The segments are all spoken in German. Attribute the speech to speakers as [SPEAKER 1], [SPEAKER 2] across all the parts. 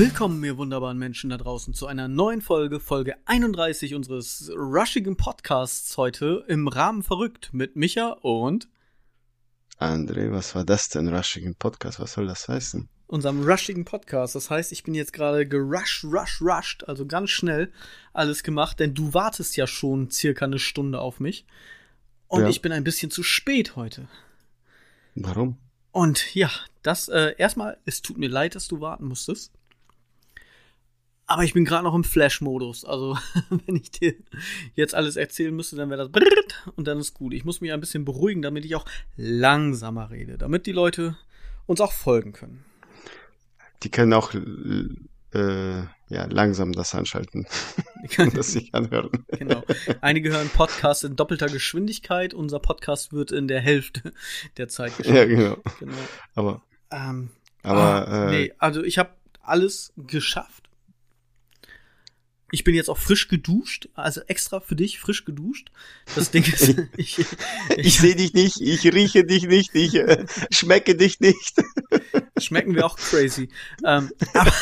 [SPEAKER 1] Willkommen, ihr wunderbaren Menschen da draußen, zu einer neuen Folge, Folge 31 unseres rushigen Podcasts heute im Rahmen verrückt mit Micha und
[SPEAKER 2] André, was war das denn, rushigen Podcast? Was soll das heißen?
[SPEAKER 1] unserem rushigen Podcast. Das heißt, ich bin jetzt gerade gerusht, rush, rushed, also ganz schnell alles gemacht, denn du wartest ja schon circa eine Stunde auf mich. Und
[SPEAKER 2] Ja.
[SPEAKER 1] ich bin ein bisschen zu spät heute.
[SPEAKER 2] Warum?
[SPEAKER 1] Und ja, das äh, erstmal, es tut mir leid, dass du warten musstest. Aber ich bin gerade noch im Flash-Modus. Also, wenn ich dir jetzt alles erzählen müsste, dann wäre das und dann ist gut. Ich muss mich ein bisschen beruhigen, damit ich auch langsamer rede, damit die Leute uns auch folgen können.
[SPEAKER 2] Die können auch äh, ja, langsam das anschalten und das sich anhören.
[SPEAKER 1] Genau. Einige hören Podcasts in doppelter Geschwindigkeit. Unser Podcast wird in der Hälfte der Zeit
[SPEAKER 2] Ja,
[SPEAKER 1] geschnitten.
[SPEAKER 2] genau.
[SPEAKER 1] Genau.
[SPEAKER 2] Aber,
[SPEAKER 1] Ähm,
[SPEAKER 2] aber
[SPEAKER 1] ah,
[SPEAKER 2] äh,
[SPEAKER 1] nee, also ich habe alles geschafft. Ich bin jetzt auch frisch geduscht, also extra für dich frisch geduscht. Das Ding ist, ich,
[SPEAKER 2] ich sehe dich nicht, ich rieche dich nicht, ich äh, schmecke dich nicht.
[SPEAKER 1] schmecken wir auch crazy. Ähm, aber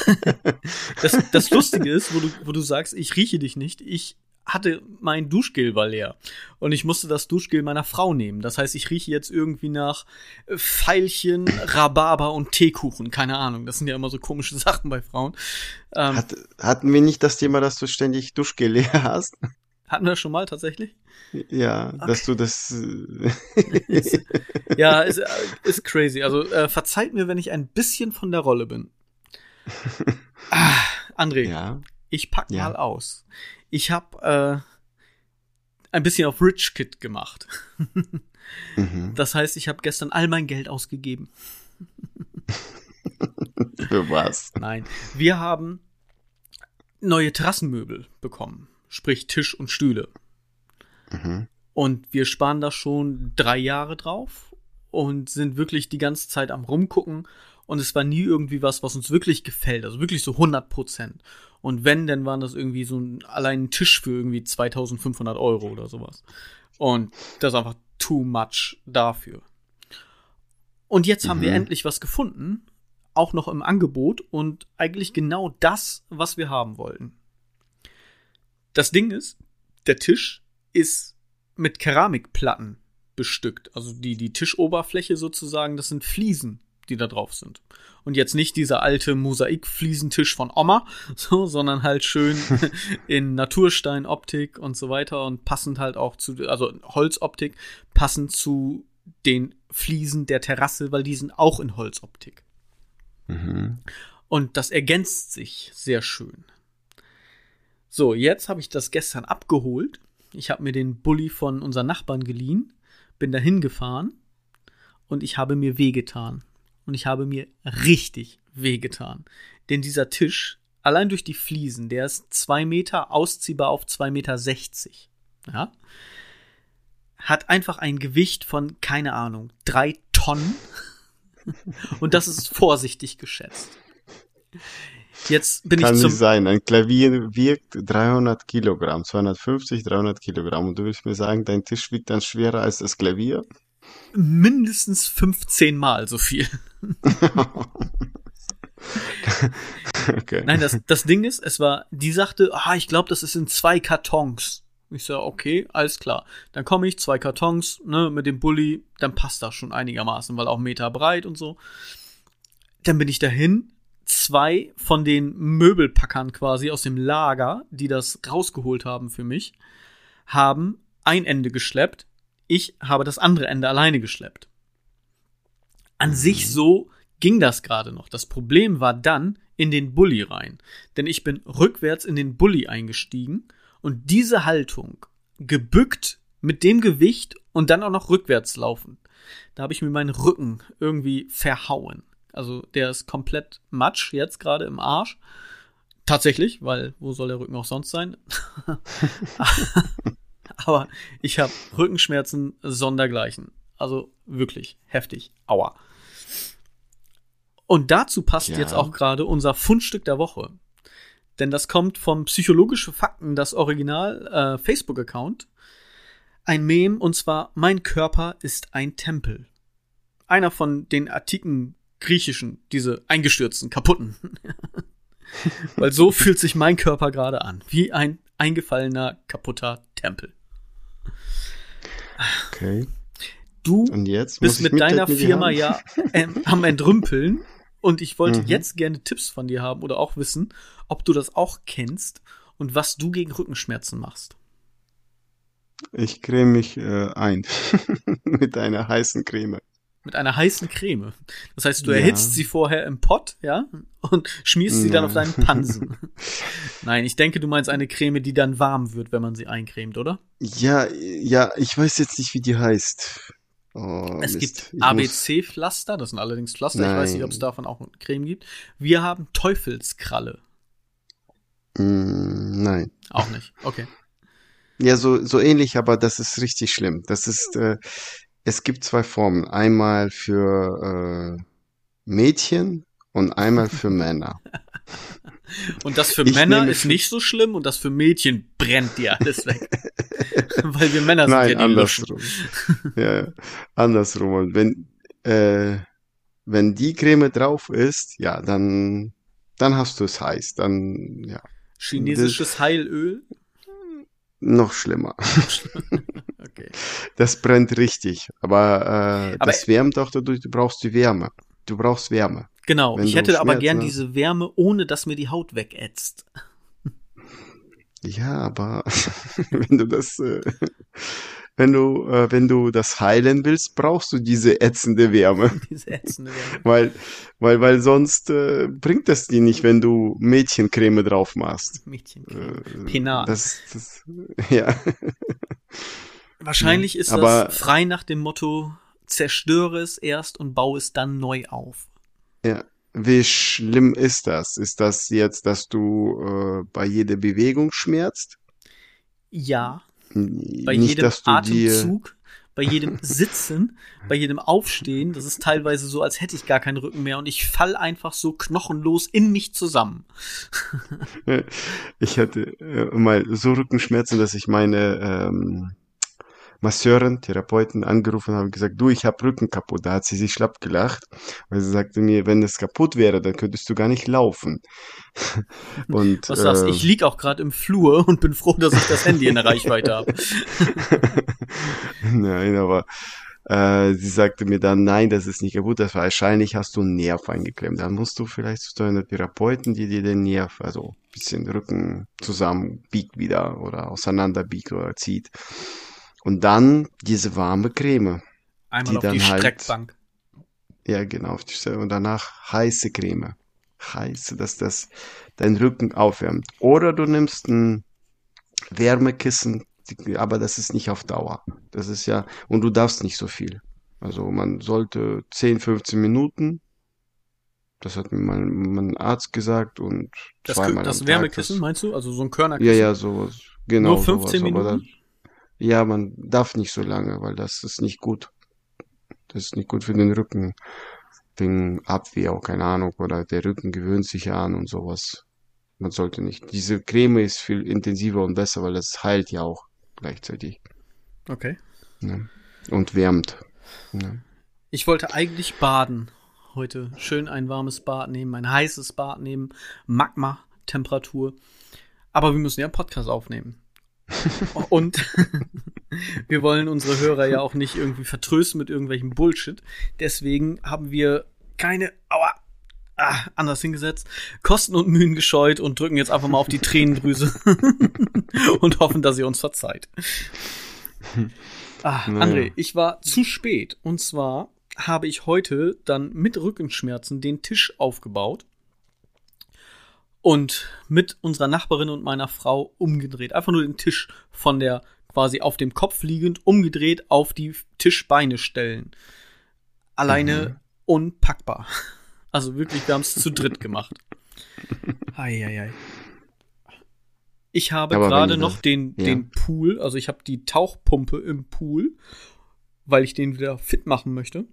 [SPEAKER 1] das, das Lustige ist, wo du, wo du sagst, ich rieche dich nicht, ich hatte mein Duschgel war leer und ich musste das Duschgel meiner Frau nehmen. Das heißt, ich rieche jetzt irgendwie nach Veilchen, Rhabarber und Teekuchen. Keine Ahnung. Das sind ja immer so komische Sachen bei Frauen. Ähm,
[SPEAKER 2] Hat, hatten wir nicht das Thema, dass du ständig Duschgel leer hast?
[SPEAKER 1] hatten wir schon mal tatsächlich?
[SPEAKER 2] Ja, dass du das. Äh,
[SPEAKER 1] Ist, ja, ist, äh, ist crazy. Also äh, verzeiht mir, wenn ich ein bisschen von der Rolle bin. Ah, André,
[SPEAKER 2] ja.
[SPEAKER 1] ich pack
[SPEAKER 2] Ja.
[SPEAKER 1] mal aus. Ich habe äh, ein bisschen auf Rich Kid gemacht.
[SPEAKER 2] Mhm.
[SPEAKER 1] Das heißt, ich habe gestern all mein Geld ausgegeben.
[SPEAKER 2] Für was?
[SPEAKER 1] Nein, wir haben neue Terrassenmöbel bekommen, sprich Tisch und Stühle.
[SPEAKER 2] Mhm.
[SPEAKER 1] Und wir sparen da schon drei Jahre drauf und sind wirklich die ganze Zeit am rumgucken. Und es war nie irgendwie was, was uns wirklich gefällt. Also wirklich so 100 Prozent. Und wenn, dann waren das irgendwie so ein, allein ein Tisch für irgendwie 2500 Euro oder sowas. Und das ist einfach too much dafür. Und jetzt haben wir
[SPEAKER 2] Mhm.
[SPEAKER 1] endlich was gefunden. Auch noch im Angebot und eigentlich genau das, was wir haben wollten. Das Ding ist, der Tisch ist mit Keramikplatten bestückt. Also die, die Tischoberfläche sozusagen, das sind Fliesen, die da drauf sind. Und jetzt nicht dieser alte Mosaikfliesentisch von Oma, so, sondern halt schön in Natursteinoptik und so weiter und passend halt auch zu, also Holzoptik, passend zu den Fliesen der Terrasse, weil die sind auch in Holzoptik.
[SPEAKER 2] Mhm.
[SPEAKER 1] Und das ergänzt sich sehr schön. So, jetzt habe ich das gestern abgeholt. Ich habe mir den Bulli von unseren Nachbarn geliehen, bin dahin gefahren und ich habe mir wehgetan. Und ich habe mir richtig wehgetan. Denn dieser Tisch, allein durch die Fliesen, der ist zwei Meter ausziehbar auf zwei Meter. sechzig. Ja? Hat einfach ein Gewicht von, keine Ahnung, drei Tonnen. Und das ist vorsichtig geschätzt. Jetzt bin
[SPEAKER 2] Kann
[SPEAKER 1] ich
[SPEAKER 2] nicht
[SPEAKER 1] zum.
[SPEAKER 2] sein. Ein Klavier wiegt 300 Kilogramm, 250, 300 Kilogramm. Und du willst mir sagen, dein Tisch wiegt dann schwerer als das Klavier?
[SPEAKER 1] Mindestens 15 Mal so viel.
[SPEAKER 2] okay.
[SPEAKER 1] Nein, das, das Ding ist, es war, die sagte, ah, ich glaube, das ist in zwei Kartons. Ich so, okay, alles klar. Dann komme ich, zwei Kartons, ne, mit dem Bulli, dann passt das schon einigermaßen, weil auch Meter breit und so. Dann bin ich dahin, zwei von den Möbelpackern quasi aus dem Lager, die das rausgeholt haben für mich, haben ein Ende geschleppt. Ich habe das andere Ende alleine geschleppt. An sich so ging das gerade noch. Das Problem war dann in den Bulli rein. Denn ich bin rückwärts in den Bulli eingestiegen und diese Haltung gebückt mit dem Gewicht und dann auch noch rückwärts laufend. Da habe ich mir meinen Rücken irgendwie verhauen. Also der ist komplett matsch jetzt gerade im Arsch. Tatsächlich, weil wo soll der Rücken auch sonst sein? Aber ich habe Rückenschmerzen sondergleichen. Also wirklich heftig. Aua. Und dazu passt
[SPEAKER 2] Ja.
[SPEAKER 1] jetzt auch gerade unser Fundstück der Woche. Denn das kommt vom Psychologische Fakten, das Original äh, Facebook-Account. Ein Mem und zwar Mein Körper ist ein Tempel. Einer von den antiken griechischen, diese eingestürzten, kaputten. Weil so fühlt sich mein Körper gerade an. Wie ein eingefallener, kaputter Tempel.
[SPEAKER 2] Okay.
[SPEAKER 1] Du bist mit deiner Firma ja ähm, am Entrümpeln und ich wollte
[SPEAKER 2] Mhm.
[SPEAKER 1] jetzt gerne Tipps von dir haben oder auch wissen, ob du das auch kennst und was du gegen Rückenschmerzen machst.
[SPEAKER 2] Ich creme mich äh, ein mit einer heißen Creme.
[SPEAKER 1] Mit einer heißen Creme. Das heißt, du
[SPEAKER 2] Ja.
[SPEAKER 1] erhitzt sie vorher im Pott, ja, und schmierst sie dann auf
[SPEAKER 2] Nein.
[SPEAKER 1] deinen Pansen. Nein, ich denke, du meinst eine Creme, die dann warm wird, wenn man sie eincremt, oder?
[SPEAKER 2] Ja, ja, ich weiß jetzt nicht, wie die heißt. Oh,
[SPEAKER 1] Es
[SPEAKER 2] Mist.
[SPEAKER 1] gibt ABC-Pflaster, das sind allerdings Pflaster, ich weiß nicht,
[SPEAKER 2] Nein.
[SPEAKER 1] ob es davon auch eine Creme gibt. Wir haben Teufelskralle.
[SPEAKER 2] Mm, nein.
[SPEAKER 1] Auch nicht. Okay.
[SPEAKER 2] Ja, so, so ähnlich, aber das ist richtig schlimm. Das ist, äh, es gibt zwei Formen. Einmal für äh, Mädchen und einmal für Männer.
[SPEAKER 1] Und das für
[SPEAKER 2] Ich
[SPEAKER 1] Männer ist nicht so schlimm und das für Mädchen brennt dir alles weg. Weil wir Männer sind
[SPEAKER 2] Nein,
[SPEAKER 1] ja die
[SPEAKER 2] andersrum. Ja, andersrum. Und wenn, äh, wenn die Creme drauf ist, ja, dann, dann hast du es heiß. Dann, ja,
[SPEAKER 1] Chinesisches Heilöl.
[SPEAKER 2] Noch schlimmer.
[SPEAKER 1] Okay.
[SPEAKER 2] Das brennt richtig. Aber, äh,
[SPEAKER 1] Aber-
[SPEAKER 2] das wärmt auch dadurch, du brauchst die Wärme. Du brauchst Wärme.
[SPEAKER 1] Genau,
[SPEAKER 2] Wenn
[SPEAKER 1] ich hätte aber gern
[SPEAKER 2] hast.
[SPEAKER 1] diese Wärme, ohne dass mir die Haut wegätzt.
[SPEAKER 2] Ja, aber wenn du das, äh, wenn du, äh, wenn du das heilen willst, brauchst du diese ätzende Wärme.
[SPEAKER 1] Diese ätzende Wärme.
[SPEAKER 2] Weil, weil, weil sonst äh, bringt das dir nicht, wenn du Mädchencreme drauf machst.
[SPEAKER 1] Mädchen.
[SPEAKER 2] Äh,
[SPEAKER 1] Penat.
[SPEAKER 2] Das, das, ja.
[SPEAKER 1] Wahrscheinlich ist
[SPEAKER 2] aber-
[SPEAKER 1] das frei nach dem Motto, zerstöre es erst und baue es dann neu auf.
[SPEAKER 2] Ja. Wie schlimm ist das? Ist das jetzt, dass du äh, bei jeder Bewegung schmerzt?
[SPEAKER 1] Ja, bei
[SPEAKER 2] nicht,
[SPEAKER 1] jedem Atemzug, bei jedem Sitzen, bei jedem Aufstehen, das ist teilweise so, als hätte ich gar keinen Rücken mehr und ich fall einfach so knochenlos in mich zusammen.
[SPEAKER 2] ich hatte äh, mal so Rückenschmerzen, dass ich meine ähm, Masseurin, Therapeuten angerufen habe und gesagt, du, ich habe Rücken kaputt. Da hat sie sich schlapp gelacht, weil sie sagte mir, wenn es kaputt wäre, dann könntest du gar nicht laufen. und
[SPEAKER 1] Was sagst
[SPEAKER 2] äh,
[SPEAKER 1] Ich lieg auch gerade im Flur und bin froh, dass ich das Handy in der Reichweite habe.
[SPEAKER 2] Nein, aber äh, sie sagte mir dann, nein, das ist nicht kaputt, das wahrscheinlich hast du einen Nerv eingeklemmt. Dann musst du vielleicht zu deiner Therapeuten, die dir den Nerv, also ein bisschen Rücken zusammenbiegt wieder oder auseinanderbiegt oder zieht. Und dann diese warme Creme.
[SPEAKER 1] Einmal
[SPEAKER 2] Die
[SPEAKER 1] auf die
[SPEAKER 2] dann halt-
[SPEAKER 1] Streckbank.
[SPEAKER 2] Ja, genau. auf die Stelle. Und danach heiße Creme. Heiße, dass das dein Rücken aufwärmt. Oder du nimmst ein Wärmekissen, aber das ist nicht auf Dauer. Das ist ja, und du darfst nicht so viel. Also man sollte 10, 15 Minuten. Das hat mir mein, mein Arzt gesagt und
[SPEAKER 1] Das,
[SPEAKER 2] zweimal
[SPEAKER 1] das. Wärmekissen, meinst du? Also so ein
[SPEAKER 2] ja,
[SPEAKER 1] Körnerkissen?
[SPEAKER 2] ja, sowas. Genau.
[SPEAKER 1] Nur 15
[SPEAKER 2] sowas.
[SPEAKER 1] Minuten?
[SPEAKER 2] Ja, man darf nicht so lange, weil das ist nicht gut. Das ist nicht gut für den Rücken. Wegen Abwehr, auch keine Ahnung, oder der Rücken gewöhnt sich ja an und sowas. Man sollte nicht. Diese Creme ist viel intensiver und besser, weil das heilt ja auch gleichzeitig.
[SPEAKER 1] Okay.
[SPEAKER 2] Ne? Und wärmt. Ne?
[SPEAKER 1] Ich wollte eigentlich baden heute. Schön ein warmes Bad nehmen, ein heißes Bad nehmen, Magma-Temperatur. Aber wir müssen ja einen Podcast aufnehmen. Und wir wollen unsere Hörer ja auch nicht irgendwie vertrösten mit irgendwelchem Bullshit. Deswegen haben wir keine, aua, ah, anders hingesetzt, Kosten und Mühen gescheut und drücken jetzt einfach mal auf die Tränendrüse und hoffen, dass ihr uns verzeiht. Ah,
[SPEAKER 2] Naja.
[SPEAKER 1] André, ich war zu spät. Und zwar habe ich heute dann mit Rückenschmerzen den Tisch aufgebaut und mit unserer Nachbarin und meiner Frau umgedreht. Einfach nur den Tisch von der quasi auf dem Kopf liegend umgedreht auf die Tischbeine stellen. Alleine
[SPEAKER 2] Mhm.
[SPEAKER 1] unpackbar. Also wirklich, wir haben es zu dritt gemacht. Eieiei. Ich habe gerade noch
[SPEAKER 2] das-
[SPEAKER 1] den,
[SPEAKER 2] ja.
[SPEAKER 1] den Pool, also ich habe die Tauchpumpe im Pool, weil ich den wieder fit machen möchte.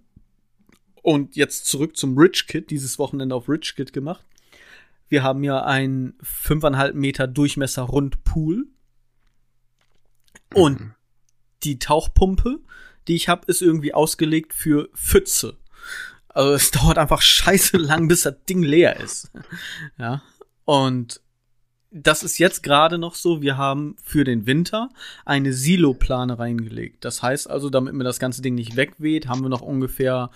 [SPEAKER 1] Und jetzt zurück zum Rich Kit, dieses Wochenende auf Rich Kit gemacht. Wir haben ja einen 5,5 Meter Durchmesser Rundpool. Und
[SPEAKER 2] Mhm.
[SPEAKER 1] die Tauchpumpe, die ich habe, ist irgendwie ausgelegt für Pfütze. Also es dauert einfach scheiße lang, bis das Ding leer ist. Ja. Und das ist jetzt gerade noch so, wir haben für den Winter eine Siloplane reingelegt. Das heißt also, damit mir das ganze Ding nicht wegweht, haben wir noch ungefähr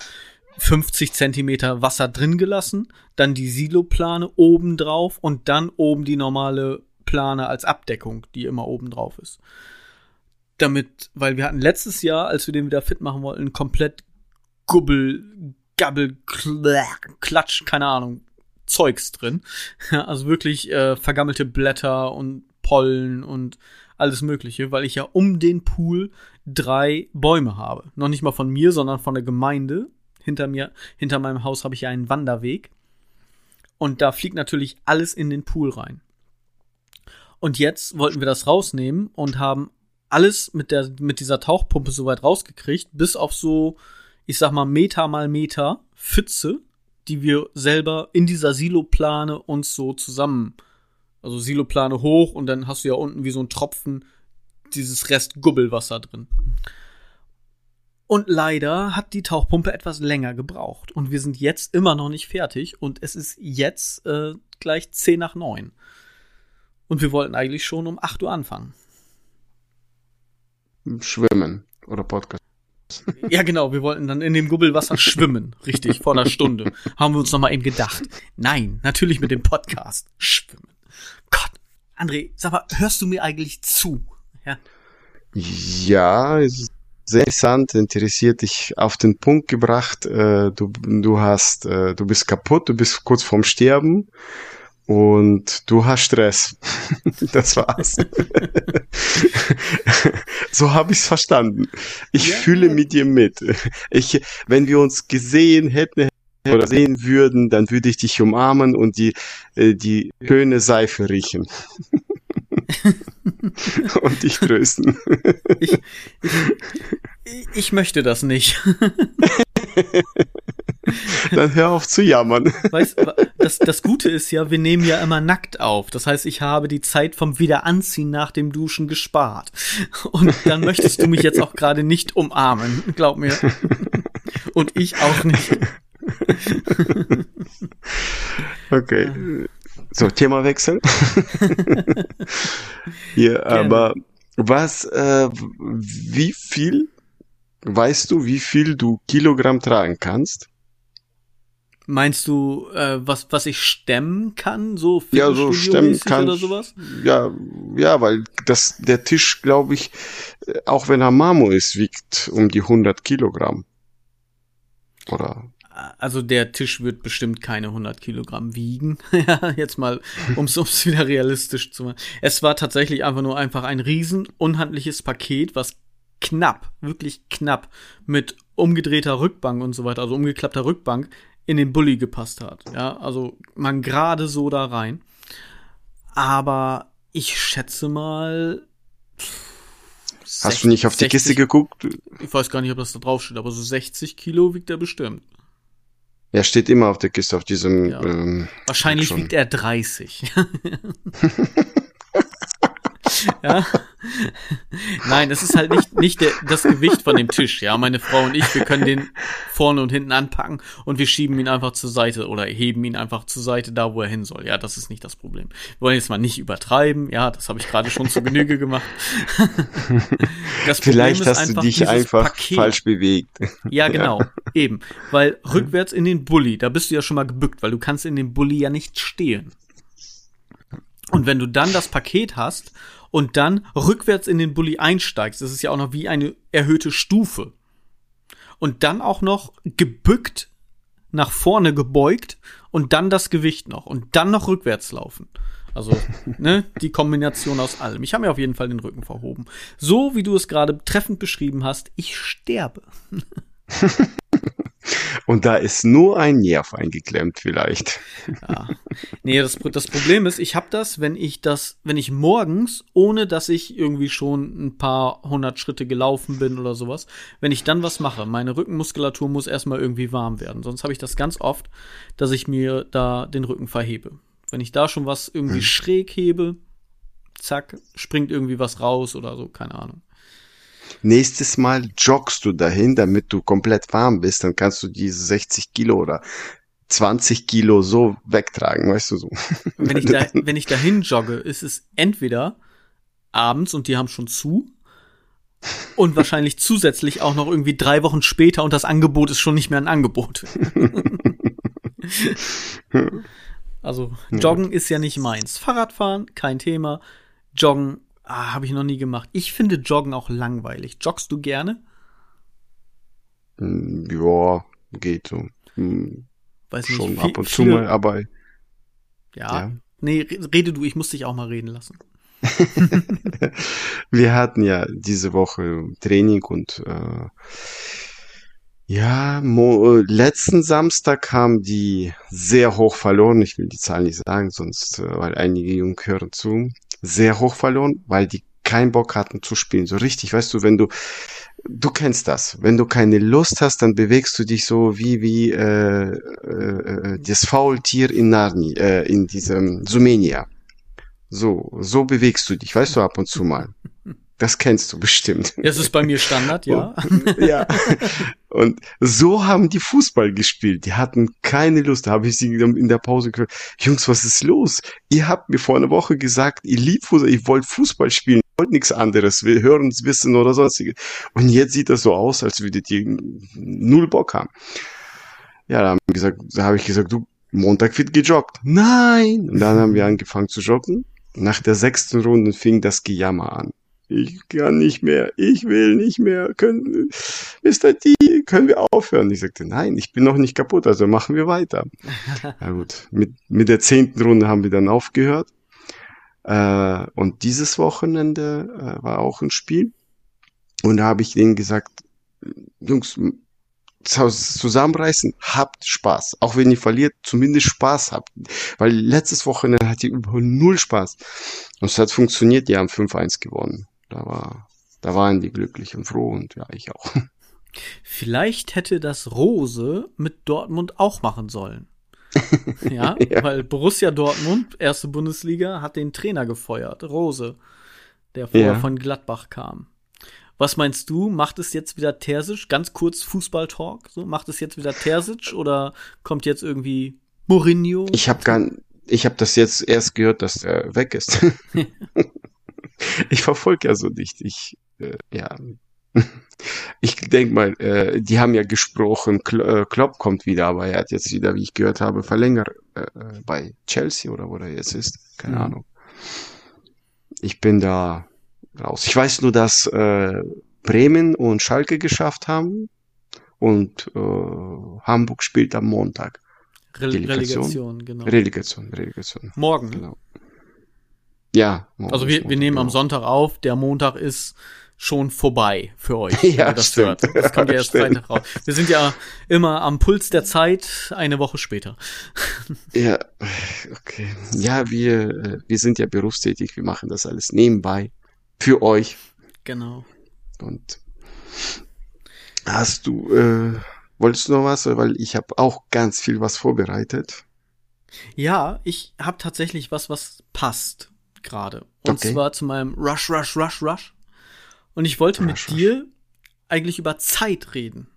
[SPEAKER 1] 50 Zentimeter Wasser drin gelassen, dann die Siloplane oben drauf und dann oben die normale Plane als Abdeckung, die immer oben drauf ist. Damit, weil wir hatten letztes Jahr, als wir den wieder fit machen wollten, komplett Gubbel, Gabbel, Klatsch, keine Ahnung, Zeugs drin. also wirklich äh, vergammelte Blätter und Pollen und alles Mögliche, weil ich ja um den Pool drei Bäume habe. Noch nicht mal von mir, sondern von der Gemeinde. Hinter mir, hinter meinem Haus habe ich ja einen Wanderweg. Und da fliegt natürlich alles in den Pool rein. Und jetzt wollten wir das rausnehmen und haben alles mit der, mit dieser Tauchpumpe so weit rausgekriegt, bis auf so, ich sag mal, Meter mal Meter Pfütze, die wir selber in dieser Siloplane uns so zusammen, also Siloplane hoch und dann hast du ja unten wie so ein Tropfen dieses Rest Gubbelwasser drin. Und leider hat die Tauchpumpe etwas länger gebraucht. Und wir sind jetzt immer noch nicht fertig. Und es ist jetzt äh, gleich 10 nach 9. Und wir wollten eigentlich schon um 8 Uhr anfangen.
[SPEAKER 2] Schwimmen oder Podcast.
[SPEAKER 1] Ja, genau, wir wollten dann in dem Gubbelwasser schwimmen. Richtig, vor einer Stunde. Haben wir uns nochmal eben gedacht. Nein, natürlich mit dem Podcast. Schwimmen. Gott, André, sag mal, hörst du mir eigentlich zu?
[SPEAKER 2] Ja, ja es ist sehr interessant, interessiert dich auf den Punkt gebracht. Äh, du, du hast, äh, du bist kaputt, du bist kurz vorm Sterben und du hast Stress. das war's. so habe ich's verstanden. Ich ja. fühle mit dir mit. Ich, wenn wir uns gesehen hätten oder sehen würden, dann würde ich dich umarmen und die äh, die schöne Seife riechen. und dich trösten.
[SPEAKER 1] Ich, ich, ich möchte das nicht.
[SPEAKER 2] Dann hör auf zu jammern.
[SPEAKER 1] Weißt, das, das Gute ist ja, wir nehmen ja immer nackt auf. Das heißt, ich habe die Zeit vom Wiederanziehen nach dem Duschen gespart. Und dann möchtest du mich jetzt auch gerade nicht umarmen, glaub mir. Und ich auch nicht.
[SPEAKER 2] Okay. So, Thema wechseln. Hier, aber was, äh, wie viel, weißt du, wie viel du Kilogramm tragen kannst?
[SPEAKER 1] Meinst du, äh, was, was ich stemmen kann, so
[SPEAKER 2] ja, so stemmen kann oder sowas? Ja, ja, weil das, der Tisch, glaube ich, äh, auch wenn er Marmor ist, wiegt um die 100 Kilogramm. Oder?
[SPEAKER 1] Also der Tisch wird bestimmt keine 100 Kilogramm wiegen. ja, jetzt mal, um es wieder realistisch zu machen. Es war tatsächlich einfach nur einfach ein riesen unhandliches Paket, was knapp, wirklich knapp mit umgedrehter Rückbank und so weiter, also umgeklappter Rückbank in den Bulli gepasst hat. Ja, also man gerade so da rein. Aber ich schätze mal.
[SPEAKER 2] Hast 60, du nicht auf die 60, Kiste geguckt?
[SPEAKER 1] Ich weiß gar nicht, ob das da drauf steht, aber so 60 Kilo wiegt er bestimmt.
[SPEAKER 2] Ja, steht immer auf der Kiste, auf diesem. Ja. Ähm,
[SPEAKER 1] Wahrscheinlich wiegt er 30. ja. Nein, es ist halt nicht, nicht der, das Gewicht von dem Tisch. Ja, meine Frau und ich, wir können den vorne und hinten anpacken und wir schieben ihn einfach zur Seite oder heben ihn einfach zur Seite, da wo er hin soll. Ja, das ist nicht das Problem. Wir wollen jetzt mal nicht übertreiben. Ja, das habe ich gerade schon zu Genüge gemacht.
[SPEAKER 2] Vielleicht hast du dich einfach Paket. falsch bewegt.
[SPEAKER 1] Ja, genau. Eben. Weil rückwärts in den Bulli, da bist du ja schon mal gebückt, weil du kannst in dem Bulli ja nicht stehen. Und wenn du dann das Paket hast und dann rückwärts in den Bulli einsteigst, das ist ja auch noch wie eine erhöhte Stufe. Und dann auch noch gebückt, nach vorne gebeugt und dann das Gewicht noch und dann noch rückwärts laufen. Also, ne, die Kombination aus allem. Ich habe mir auf jeden Fall den Rücken verhoben. So wie du es gerade treffend beschrieben hast, ich sterbe.
[SPEAKER 2] Und da ist nur ein Nerv eingeklemmt vielleicht.
[SPEAKER 1] Ja. Nee, das, das Problem ist, ich habe das, wenn ich das, wenn ich morgens, ohne dass ich irgendwie schon ein paar hundert Schritte gelaufen bin oder sowas, wenn ich dann was mache, meine Rückenmuskulatur muss erstmal irgendwie warm werden. Sonst habe ich das ganz oft, dass ich mir da den Rücken verhebe. Wenn ich da schon was irgendwie hm. schräg hebe, zack, springt irgendwie was raus oder so, keine Ahnung.
[SPEAKER 2] Nächstes Mal joggst du dahin, damit du komplett warm bist, dann kannst du diese 60 Kilo oder 20 Kilo so wegtragen, weißt du so.
[SPEAKER 1] Wenn ich, da, wenn ich dahin jogge, ist es entweder abends und die haben schon zu und wahrscheinlich zusätzlich auch noch irgendwie drei Wochen später und das Angebot ist schon nicht mehr ein Angebot. also Joggen ist ja nicht meins. Fahrradfahren, kein Thema. Joggen ah, habe ich noch nie gemacht. Ich finde Joggen auch langweilig. Joggst du gerne?
[SPEAKER 2] Hm, Ja, geht so. Hm,
[SPEAKER 1] Weiß nicht.
[SPEAKER 2] Schon
[SPEAKER 1] viel-
[SPEAKER 2] ab und zu mal, aber
[SPEAKER 1] Ja.
[SPEAKER 2] Ja.
[SPEAKER 1] Nee, re- rede du, ich muss dich auch mal reden lassen.
[SPEAKER 2] wir hatten ja diese Woche Training und äh, ja, mo äh, letzten Samstag haben die sehr hoch verloren. Ich will die Zahl nicht sagen, sonst, äh, weil einige Jungen hören zu. Sehr hoch verloren, weil die keinen Bock hatten zu spielen. So richtig, weißt du, wenn du, du kennst das. Wenn du keine Lust hast, dann bewegst du dich so wie, wie äh, äh, äh, das Faultier in Narni, äh, in diesem Sumenia. So, so bewegst du dich, weißt du, ab und zu mal. Das kennst du bestimmt.
[SPEAKER 1] Das ist bei mir Standard, ja.
[SPEAKER 2] ja. Und so haben die Fußball gespielt. Die hatten keine Lust. Da habe ich sie in der Pause gehört. Jungs, was ist los? Ihr habt mir vor einer Woche gesagt, ihr liebt Fußball, ihr wollt Fußball spielen, ihr wollt nichts anderes, wir hören uns wissen oder sonstiges. Und jetzt sieht das so aus, als würdet ihr null Bock haben. Ja, da haben wir gesagt, da habe ich gesagt, du, Montag wird gejoggt. Nein! Und dann haben wir angefangen zu joggen. Nach der sechsten Runde fing das Gejammer an. Ich kann nicht mehr, ich will nicht mehr, können, Mr. D, können wir aufhören? Ich sagte, nein, ich bin noch nicht kaputt, also machen wir weiter. Na gut, mit, mit der zehnten Runde haben wir dann aufgehört. Äh, und dieses Wochenende äh, war auch ein Spiel. Und da habe ich denen gesagt, Jungs, zus- zusammenreißen, habt Spaß. Auch wenn ihr verliert, zumindest Spaß habt. Weil letztes Wochenende hat ihr über null Spaß. Und es hat funktioniert, die haben 5-1 gewonnen. Da war, da waren die glücklich und froh und ja, ich auch.
[SPEAKER 1] Vielleicht hätte das Rose mit Dortmund auch machen sollen. Ja,
[SPEAKER 2] Ja.
[SPEAKER 1] weil Borussia Dortmund, erste Bundesliga, hat den Trainer gefeuert, Rose, der vorher
[SPEAKER 2] Ja.
[SPEAKER 1] von Gladbach kam. Was meinst du? Macht es jetzt wieder Terzic? Ganz kurz Fußball-Talk. So, macht es jetzt wieder Terzic oder kommt jetzt irgendwie Mourinho?
[SPEAKER 2] Ich habe gar, ich habe das jetzt erst gehört, dass er weg ist. ich verfolge ja so nicht. Ich, äh, ja. Ich denk mal, äh, die haben ja gesprochen, Kl äh, Klopp kommt wieder, aber er hat jetzt wieder, wie ich gehört habe, verlängert äh, bei Chelsea oder wo er jetzt ist. Keine
[SPEAKER 1] Mhm.
[SPEAKER 2] Ahnung. Ich bin da raus. Ich weiß nur, dass äh, Bremen und Schalke geschafft haben und äh, Hamburg spielt am Montag. Delegation?
[SPEAKER 1] Relegation, genau.
[SPEAKER 2] Relegation, Relegation.
[SPEAKER 1] Morgen.
[SPEAKER 2] Genau. Ja.
[SPEAKER 1] Also wir, wir nehmen am
[SPEAKER 2] genau.
[SPEAKER 1] Sonntag auf, der Montag ist schon vorbei für euch,
[SPEAKER 2] Ja,
[SPEAKER 1] das
[SPEAKER 2] stimmt.
[SPEAKER 1] hört. Das kommt ja erst. Freitag raus. Wir sind ja immer am Puls der Zeit, eine Woche später.
[SPEAKER 2] Ja, okay. Ja, wir, äh, wir sind ja berufstätig, wir machen das alles nebenbei für euch.
[SPEAKER 1] Genau.
[SPEAKER 2] Und hast du, äh, wolltest du noch was? Weil ich habe auch ganz viel was vorbereitet.
[SPEAKER 1] Ja, ich habe tatsächlich was, was passt gerade. Und
[SPEAKER 2] Okay.
[SPEAKER 1] zwar zu meinem Rush, Rush, Rush, Rush. Und ich wollte
[SPEAKER 2] Rush,
[SPEAKER 1] mit dir eigentlich über Zeit reden.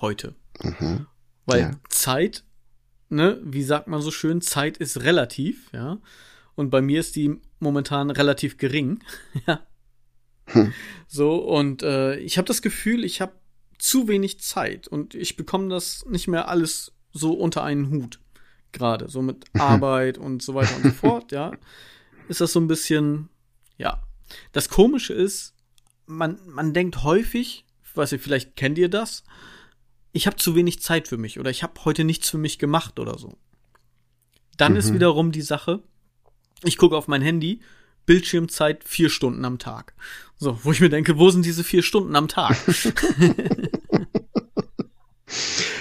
[SPEAKER 1] Heute.
[SPEAKER 2] Mhm.
[SPEAKER 1] Weil
[SPEAKER 2] Ja.
[SPEAKER 1] Zeit, ne, wie sagt man so schön, Zeit ist relativ, ja. Und bei mir ist die momentan relativ gering, ja.
[SPEAKER 2] Hm.
[SPEAKER 1] So, und äh, ich habe das Gefühl, ich habe zu wenig Zeit und ich bekomme das nicht mehr alles so unter einen Hut. Gerade, so mit Arbeit und so weiter und so fort, ja. Ist das so ein bisschen, ja. Das Komische ist, man, man denkt häufig, ich weiß nicht, vielleicht kennt ihr das, ich habe zu wenig Zeit für mich oder ich habe heute nichts für mich gemacht oder so. Dann ist
[SPEAKER 2] Mhm.
[SPEAKER 1] wiederum die Sache, ich gucke auf mein Handy, Bildschirmzeit vier Stunden am Tag. So, wo ich mir denke, wo sind diese vier Stunden am Tag?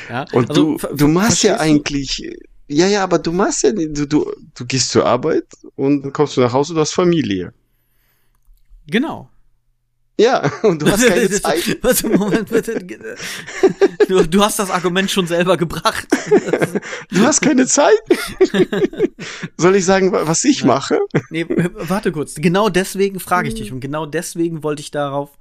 [SPEAKER 1] ja,
[SPEAKER 2] Und
[SPEAKER 1] also,
[SPEAKER 2] du, du machst ja eigentlich, ja, ja, aber du machst ja, nicht- du, du, du gehst zur Arbeit und dann kommst du nach Hause, du hast Familie.
[SPEAKER 1] Genau.
[SPEAKER 2] Ja, und du hast keine Zeit.
[SPEAKER 1] Warte, Moment, bitte. Du, du hast das Argument schon selber gebracht.
[SPEAKER 2] Du hast keine Zeit. Soll ich sagen, wa- was ich
[SPEAKER 1] Nein.
[SPEAKER 2] mache?
[SPEAKER 1] Nee, warte kurz. Genau deswegen frage ich dich und genau deswegen wollte ich darauf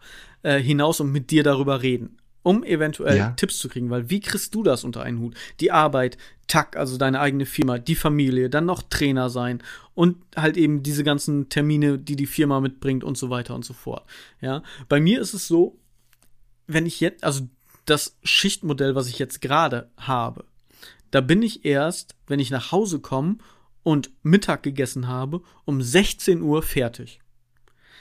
[SPEAKER 1] äh, hinaus und mit dir darüber reden. Um eventuell
[SPEAKER 2] Ja.
[SPEAKER 1] Tipps zu kriegen, weil wie kriegst du das unter einen Hut? Die Arbeit, Tack, also deine eigene Firma, die Familie, dann noch Trainer sein und halt eben diese ganzen Termine, die die Firma mitbringt und so weiter und so fort. Ja, bei mir ist es so, wenn ich jetzt, also das Schichtmodell, was ich jetzt gerade habe, da bin ich erst, wenn ich nach Hause komme und Mittag gegessen habe, um 16 Uhr fertig.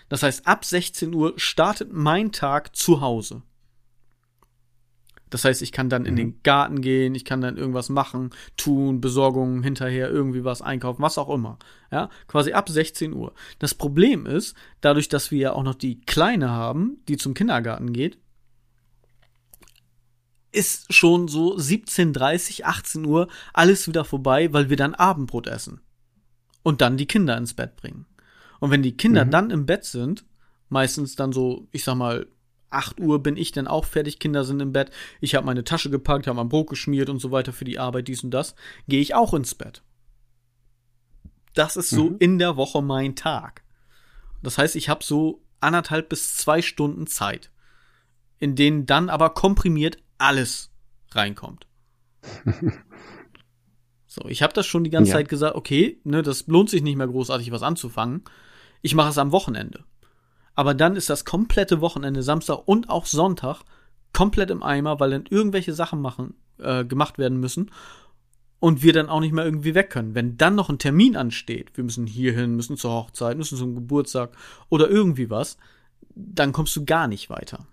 [SPEAKER 1] Das heißt, ab 16 Uhr startet mein Tag zu Hause. Das heißt, ich kann dann in den Garten gehen, ich kann dann irgendwas machen, tun, Besorgungen hinterher, irgendwie was einkaufen, was auch immer. Ja, quasi ab 16 Uhr. Das Problem ist, dadurch, dass wir ja auch noch die Kleine haben, die zum Kindergarten geht, ist schon so 17.30, 18 Uhr alles wieder vorbei, weil wir dann Abendbrot essen. Und dann die Kinder ins Bett bringen. Und wenn die Kinder
[SPEAKER 2] Mhm.
[SPEAKER 1] dann im Bett sind, meistens dann so, ich sag mal, 8 Uhr bin ich dann auch fertig, Kinder sind im Bett, ich habe meine Tasche gepackt, habe mein Brot geschmiert und so weiter für die Arbeit, dies und das, gehe ich auch ins Bett. Das ist so
[SPEAKER 2] Mhm.
[SPEAKER 1] in der Woche mein Tag. Das heißt, ich habe so anderthalb bis zwei Stunden Zeit, in denen dann aber komprimiert alles reinkommt. So, ich habe das schon die ganze
[SPEAKER 2] Ja.
[SPEAKER 1] Zeit gesagt, okay, ne, das lohnt sich nicht mehr großartig was anzufangen. Ich mache es am Wochenende. Aber dann ist das komplette Wochenende, Samstag und auch Sonntag, komplett im Eimer, weil dann irgendwelche Sachen machen, äh, gemacht werden müssen und wir dann auch nicht mehr irgendwie weg können. Wenn dann noch ein Termin ansteht, wir müssen hierhin, müssen zur Hochzeit, müssen zum Geburtstag oder irgendwie was, dann kommst du gar nicht weiter.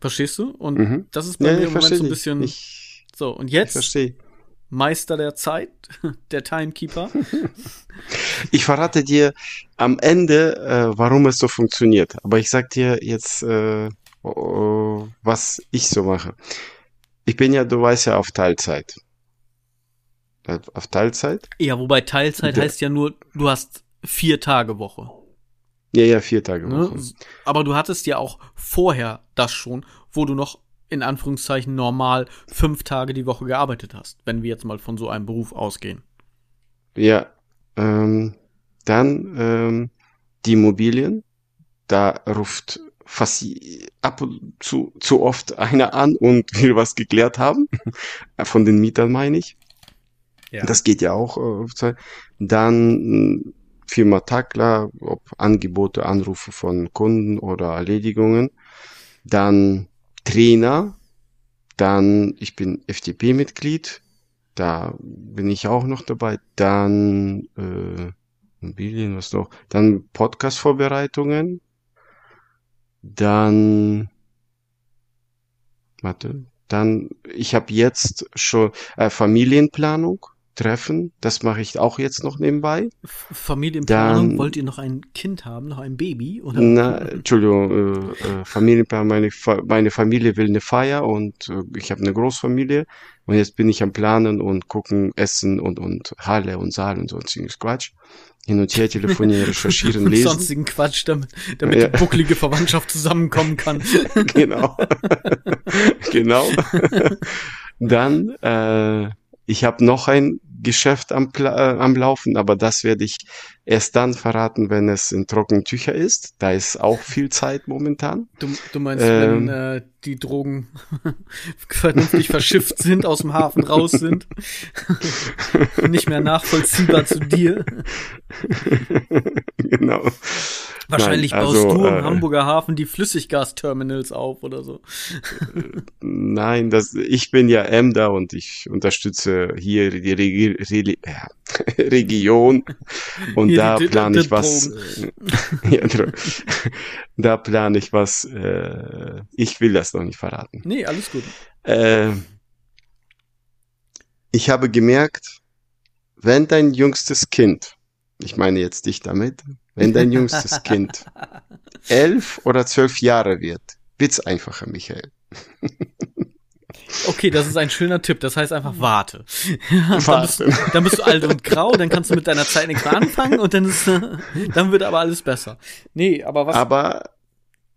[SPEAKER 1] Verstehst du? Und
[SPEAKER 2] Mhm.
[SPEAKER 1] das ist bei
[SPEAKER 2] Ja,
[SPEAKER 1] mir
[SPEAKER 2] ich
[SPEAKER 1] im Moment so ein bisschen
[SPEAKER 2] Ich,
[SPEAKER 1] so. Und
[SPEAKER 2] ich
[SPEAKER 1] jetzt
[SPEAKER 2] verstehe.
[SPEAKER 1] Meister der Zeit, der Timekeeper.
[SPEAKER 2] Ich verrate dir am Ende, äh, warum es so funktioniert. Aber ich sag dir jetzt, äh, oh, was ich so mache. Ich bin ja, du weißt ja, auf Teilzeit. Äh, Auf Teilzeit?
[SPEAKER 1] Ja, wobei Teilzeit
[SPEAKER 2] Ja.
[SPEAKER 1] heißt ja nur, du hast vier Tage Woche.
[SPEAKER 2] Ja, ja, vier Tage
[SPEAKER 1] Ne?
[SPEAKER 2] Woche.
[SPEAKER 1] Aber du hattest ja auch vorher das schon, wo du noch in Anführungszeichen normal fünf Tage die Woche gearbeitet hast, wenn wir jetzt mal von so einem Beruf ausgehen.
[SPEAKER 2] Ja, ähm, dann ähm, die Immobilien. Da ruft fast ab und zu, zu oft einer an und will was geklärt haben. Von den Mietern meine ich.
[SPEAKER 1] Ja.
[SPEAKER 2] Das geht ja auch. äh, auf Zeit. Dann mh, Firma Takla, ob Angebote, Anrufe von Kunden oder Erledigungen. Dann Trainer. Dann, ich bin FDP-Mitglied. Da bin ich auch noch dabei. Dann äh, Immobilien, was noch? Dann Podcast-Vorbereitungen. Dann warte. Dann, ich habe jetzt schon äh, Familienplanung, Treffen. Das mache ich auch jetzt noch nebenbei.
[SPEAKER 1] Familienplanung,
[SPEAKER 2] Dann-
[SPEAKER 1] wollt ihr noch ein Kind haben, noch ein Baby? Oder?
[SPEAKER 2] Na, Entschuldigung, äh, äh, Familienplanung, meine, meine Familie will eine Feier und äh, ich habe eine Großfamilie und jetzt bin ich am Planen und gucken, Essen und, und Halle und Saal und sonstiges Quatsch. Hin und her telefonieren, recherchieren,
[SPEAKER 1] und
[SPEAKER 2] lesen.
[SPEAKER 1] sonstigen Quatsch, damit, damit
[SPEAKER 2] Ja.
[SPEAKER 1] die bucklige Verwandtschaft zusammenkommen kann.
[SPEAKER 2] genau. genau. Dann, äh, ich habe noch ein Geschäft am, äh, am Laufen, aber das werde ich erst dann verraten, wenn es in trockenen Tücher ist. Da ist auch viel Zeit momentan.
[SPEAKER 1] Du, du meinst,
[SPEAKER 2] Ähm.
[SPEAKER 1] wenn äh, die Drogen vernünftig verschifft sind, aus dem Hafen raus sind, nicht mehr nachvollziehbar zu dir.
[SPEAKER 2] genau.
[SPEAKER 1] Wahrscheinlich
[SPEAKER 2] Nein,
[SPEAKER 1] baust
[SPEAKER 2] also,
[SPEAKER 1] du am
[SPEAKER 2] äh,
[SPEAKER 1] Hamburger Hafen die Flüssiggasterminals auf oder so.
[SPEAKER 2] Nein, das, ich bin ja Emder und ich unterstütze hier die Regi Reli ja, Region und
[SPEAKER 1] Hier
[SPEAKER 2] da plane ich was. äh, ja, Dro- da plane ich was. Äh, ich will das noch nicht verraten.
[SPEAKER 1] Nee, alles gut.
[SPEAKER 2] Äh, ich habe gemerkt, wenn dein jüngstes Kind, ich meine jetzt dich damit, wenn dein jüngstes Kind elf oder zwölf Jahre wird, wird's einfacher, Michael.
[SPEAKER 1] Okay, das ist ein schöner Tipp. Das heißt einfach warte. Dann, bist, dann bist du alt und grau, dann kannst du mit deiner Zeit nichts anfangen und dann ist, dann wird aber alles besser. Nee, aber was?
[SPEAKER 2] Aber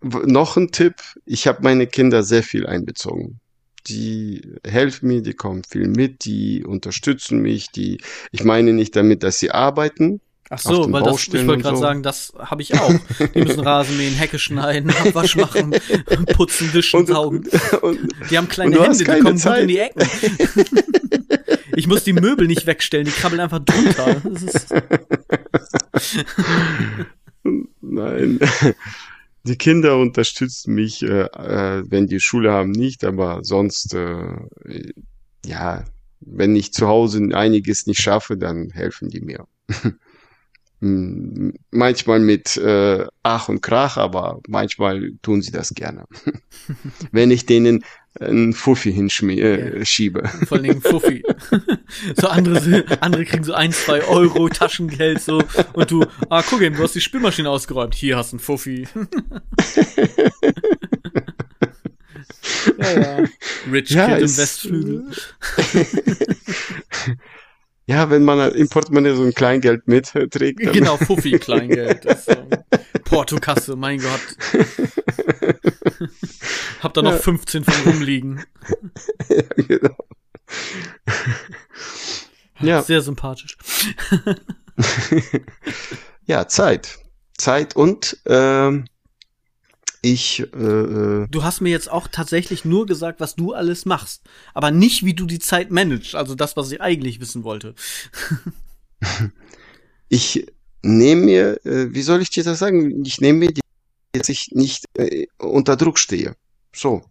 [SPEAKER 2] noch ein Tipp, ich habe meine Kinder sehr viel einbezogen. Die helfen mir, die kommen viel mit, die unterstützen mich, die, ich meine nicht damit, dass sie arbeiten,
[SPEAKER 1] Ach so, weil das, ich wollte gerade so. sagen, das habe ich auch. Die müssen Rasen mähen, Hecke schneiden, Abwasch machen, putzen, wischen, saugen. die haben kleine Hände, die kommen Zeit. gut in die Ecken. ich muss die Möbel nicht wegstellen, die krabbeln einfach drunter.
[SPEAKER 2] Nein. Die Kinder unterstützen mich, äh, äh, wenn die Schule haben, nicht, aber sonst, äh, ja, wenn ich zu Hause einiges nicht schaffe, dann helfen die mir. Manchmal mit äh, Ach und Krach, aber manchmal tun sie das gerne. Wenn ich denen einen Fuffi hinschiebe. Äh,
[SPEAKER 1] Vor allem Fuffi. so andere, andere kriegen so ein, zwei Euro Taschengeld so und du, ah, guck hin, du hast die Spülmaschine ausgeräumt. Hier hast du einen Fuffi. ja, ja. Rich ja, Kid im Westflügel.
[SPEAKER 2] Ja, wenn man im Portemonnaie so ein Kleingeld mitträgt.
[SPEAKER 1] Genau, Fuffi-Kleingeld. So. Portokasse, mein Gott. Hab da noch ja. 15 von rumliegen. Ja, genau. Ja. Sehr sympathisch.
[SPEAKER 2] ja, Zeit. Zeit und ähm, ich. Äh, äh,
[SPEAKER 1] du hast mir jetzt auch tatsächlich nur gesagt, was du alles machst, aber nicht, wie du die Zeit managst. Also das, was ich eigentlich wissen wollte.
[SPEAKER 2] ich nehme mir, äh, wie soll ich dir das sagen? Ich nehme mir, die, dass ich nicht äh, unter Druck stehe. So,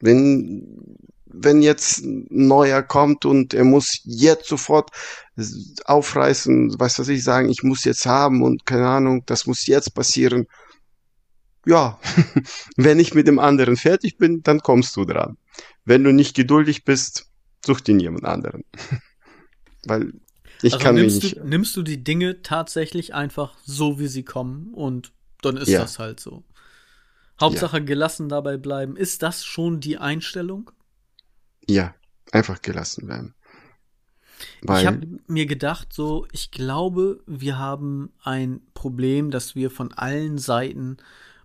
[SPEAKER 2] wenn wenn jetzt ein neuer kommt und er muss jetzt sofort aufreißen, was weiß ich sagen, ich muss jetzt haben und keine Ahnung, das muss jetzt passieren ja, wenn ich mit dem anderen fertig bin, dann kommst du dran. Wenn du nicht geduldig bist, such dir jemand anderen. Weil ich also kann
[SPEAKER 1] nimmst
[SPEAKER 2] mich
[SPEAKER 1] nicht. Du, nimmst du die Dinge tatsächlich einfach so, wie sie kommen und dann ist ja. das halt so. Hauptsache ja. gelassen dabei bleiben. Ist das schon die Einstellung?
[SPEAKER 2] Ja, einfach gelassen bleiben.
[SPEAKER 1] Weil ich habe mir gedacht, so, ich glaube, wir haben ein Problem, dass wir von allen Seiten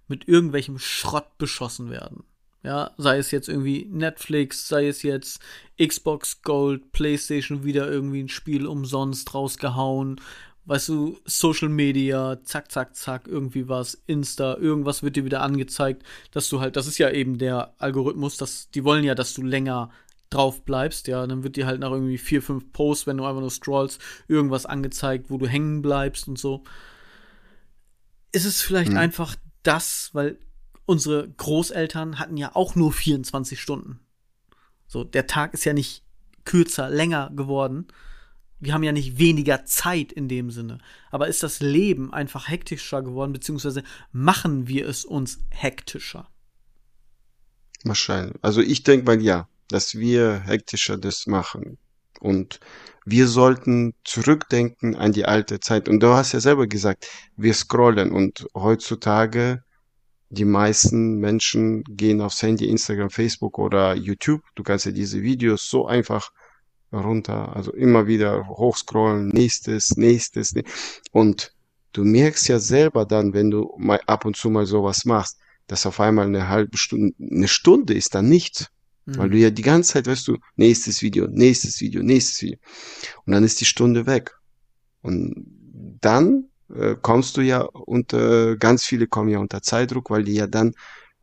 [SPEAKER 1] mit irgendwelchem Schrott beschossen werden. Ja, sei es jetzt irgendwie Netflix, sei es jetzt Xbox Gold, PlayStation wieder irgendwie ein Spiel umsonst rausgehauen, weißt du, Social Media, zack, zack, zack, irgendwie was, Insta, irgendwas wird dir wieder angezeigt, dass du halt, das ist ja eben der Algorithmus, dass die wollen ja, dass du länger drauf bleibst, ja, dann wird dir halt nach irgendwie vier, fünf Posts, wenn du einfach nur scrollst, irgendwas angezeigt, wo du hängen bleibst und so. Ist es vielleicht mhm. einfach das, weil unsere Großeltern hatten ja auch nur 24 Stunden. So, der Tag ist ja nicht kürzer, länger geworden. Wir haben ja nicht weniger Zeit in dem Sinne. Aber ist das Leben einfach hektischer geworden, beziehungsweise machen wir es uns hektischer?
[SPEAKER 2] Wahrscheinlich. Also ich denke mal ja, dass wir hektischer das machen. Und wir sollten zurückdenken an die alte Zeit. Und du hast ja selber gesagt, wir scrollen und heutzutage die meisten Menschen gehen aufs Handy, Instagram, Facebook oder YouTube. Du kannst ja diese Videos so einfach runter, also immer wieder hochscrollen, nächstes, nächstes. Und du merkst ja selber dann, wenn du mal ab und zu mal sowas machst, dass auf einmal eine halbe Stunde, eine Stunde ist dann nichts. Mhm. Weil du ja die ganze Zeit, weißt du, nächstes Video, nächstes Video, nächstes Video. Und dann ist die Stunde weg. Und dann äh, kommst du ja unter, ganz viele kommen ja unter Zeitdruck, weil die ja dann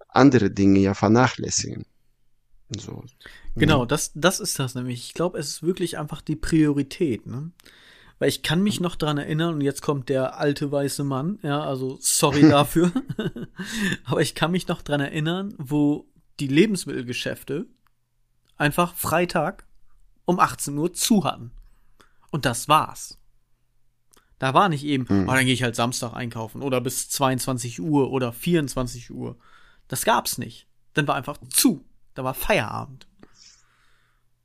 [SPEAKER 2] andere Dinge ja vernachlässigen. So.
[SPEAKER 1] Genau, ja. das, das ist das nämlich. Ich glaube, es ist wirklich einfach die Priorität, ne? Weil ich kann mich noch dran erinnern, und jetzt kommt der alte weiße Mann, ja, also sorry dafür. Aber ich kann mich noch dran erinnern, wo die Lebensmittelgeschäfte einfach Freitag um 18 Uhr zu hatten. Und das war's. Da war nicht eben, mhm. oh, dann gehe ich halt Samstag einkaufen oder bis 22 Uhr oder 24 Uhr. Das gab's nicht. Dann war einfach zu. Da war Feierabend.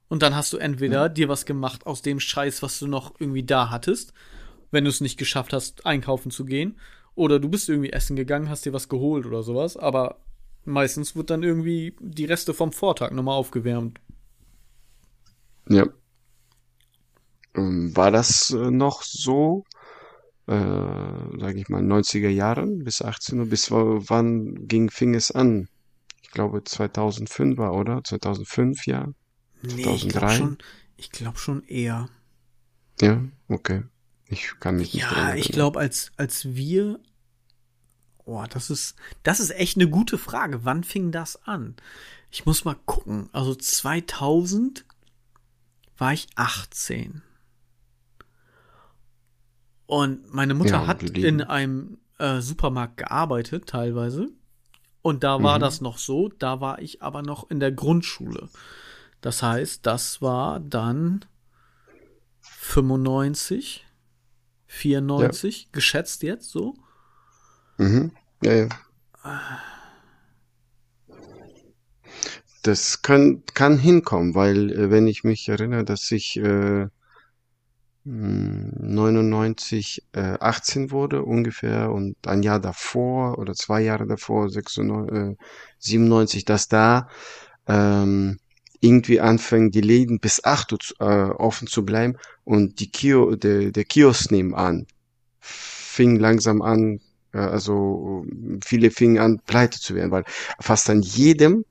[SPEAKER 1] Und dann hast du entweder mhm. dir was gemacht aus dem Scheiß, was du noch irgendwie da hattest, wenn du es nicht geschafft hast, einkaufen zu gehen. Oder du bist irgendwie essen gegangen, hast dir was geholt oder sowas. Aber meistens wird dann irgendwie die Reste vom Vortag nochmal aufgewärmt.
[SPEAKER 2] Ja. Ähm, war das äh, noch so? äh, sage ich mal, 90er Jahren bis 18 Uhr. Bis wann ging, fing es an? Ich glaube 2005 war, oder? 2005, ja?
[SPEAKER 1] Nee, 2003? Ich glaube schon, glaub schon eher.
[SPEAKER 2] Ja, okay. Ich kann mich nicht
[SPEAKER 1] Ja, ich glaube, als, als wir, oh, das ist, das ist echt eine gute Frage. Wann fing das an? Ich muss mal gucken. Also 2000 war ich 18. Und meine Mutter
[SPEAKER 2] Ja,
[SPEAKER 1] hat in einem äh, Supermarkt gearbeitet, teilweise. Und da war
[SPEAKER 2] Mhm.
[SPEAKER 1] das noch so, da war ich aber noch in der Grundschule. Das heißt, das war dann 95, 94, geschätzt jetzt so.
[SPEAKER 2] Mhm. Ja, ja. Das kann, kann hinkommen, weil, äh, wenn ich mich erinnere, dass ich äh, mh, 99 äh, 18 wurde ungefähr und ein Jahr davor oder zwei Jahre davor, 96, äh, 97, dass da ähm, irgendwie anfangen, die Läden bis 8 Uhr äh, offen zu bleiben und die Kio, der, der Kiosk nebenan fing langsam an, äh, also viele fingen an, pleite zu werden, weil fast an jedem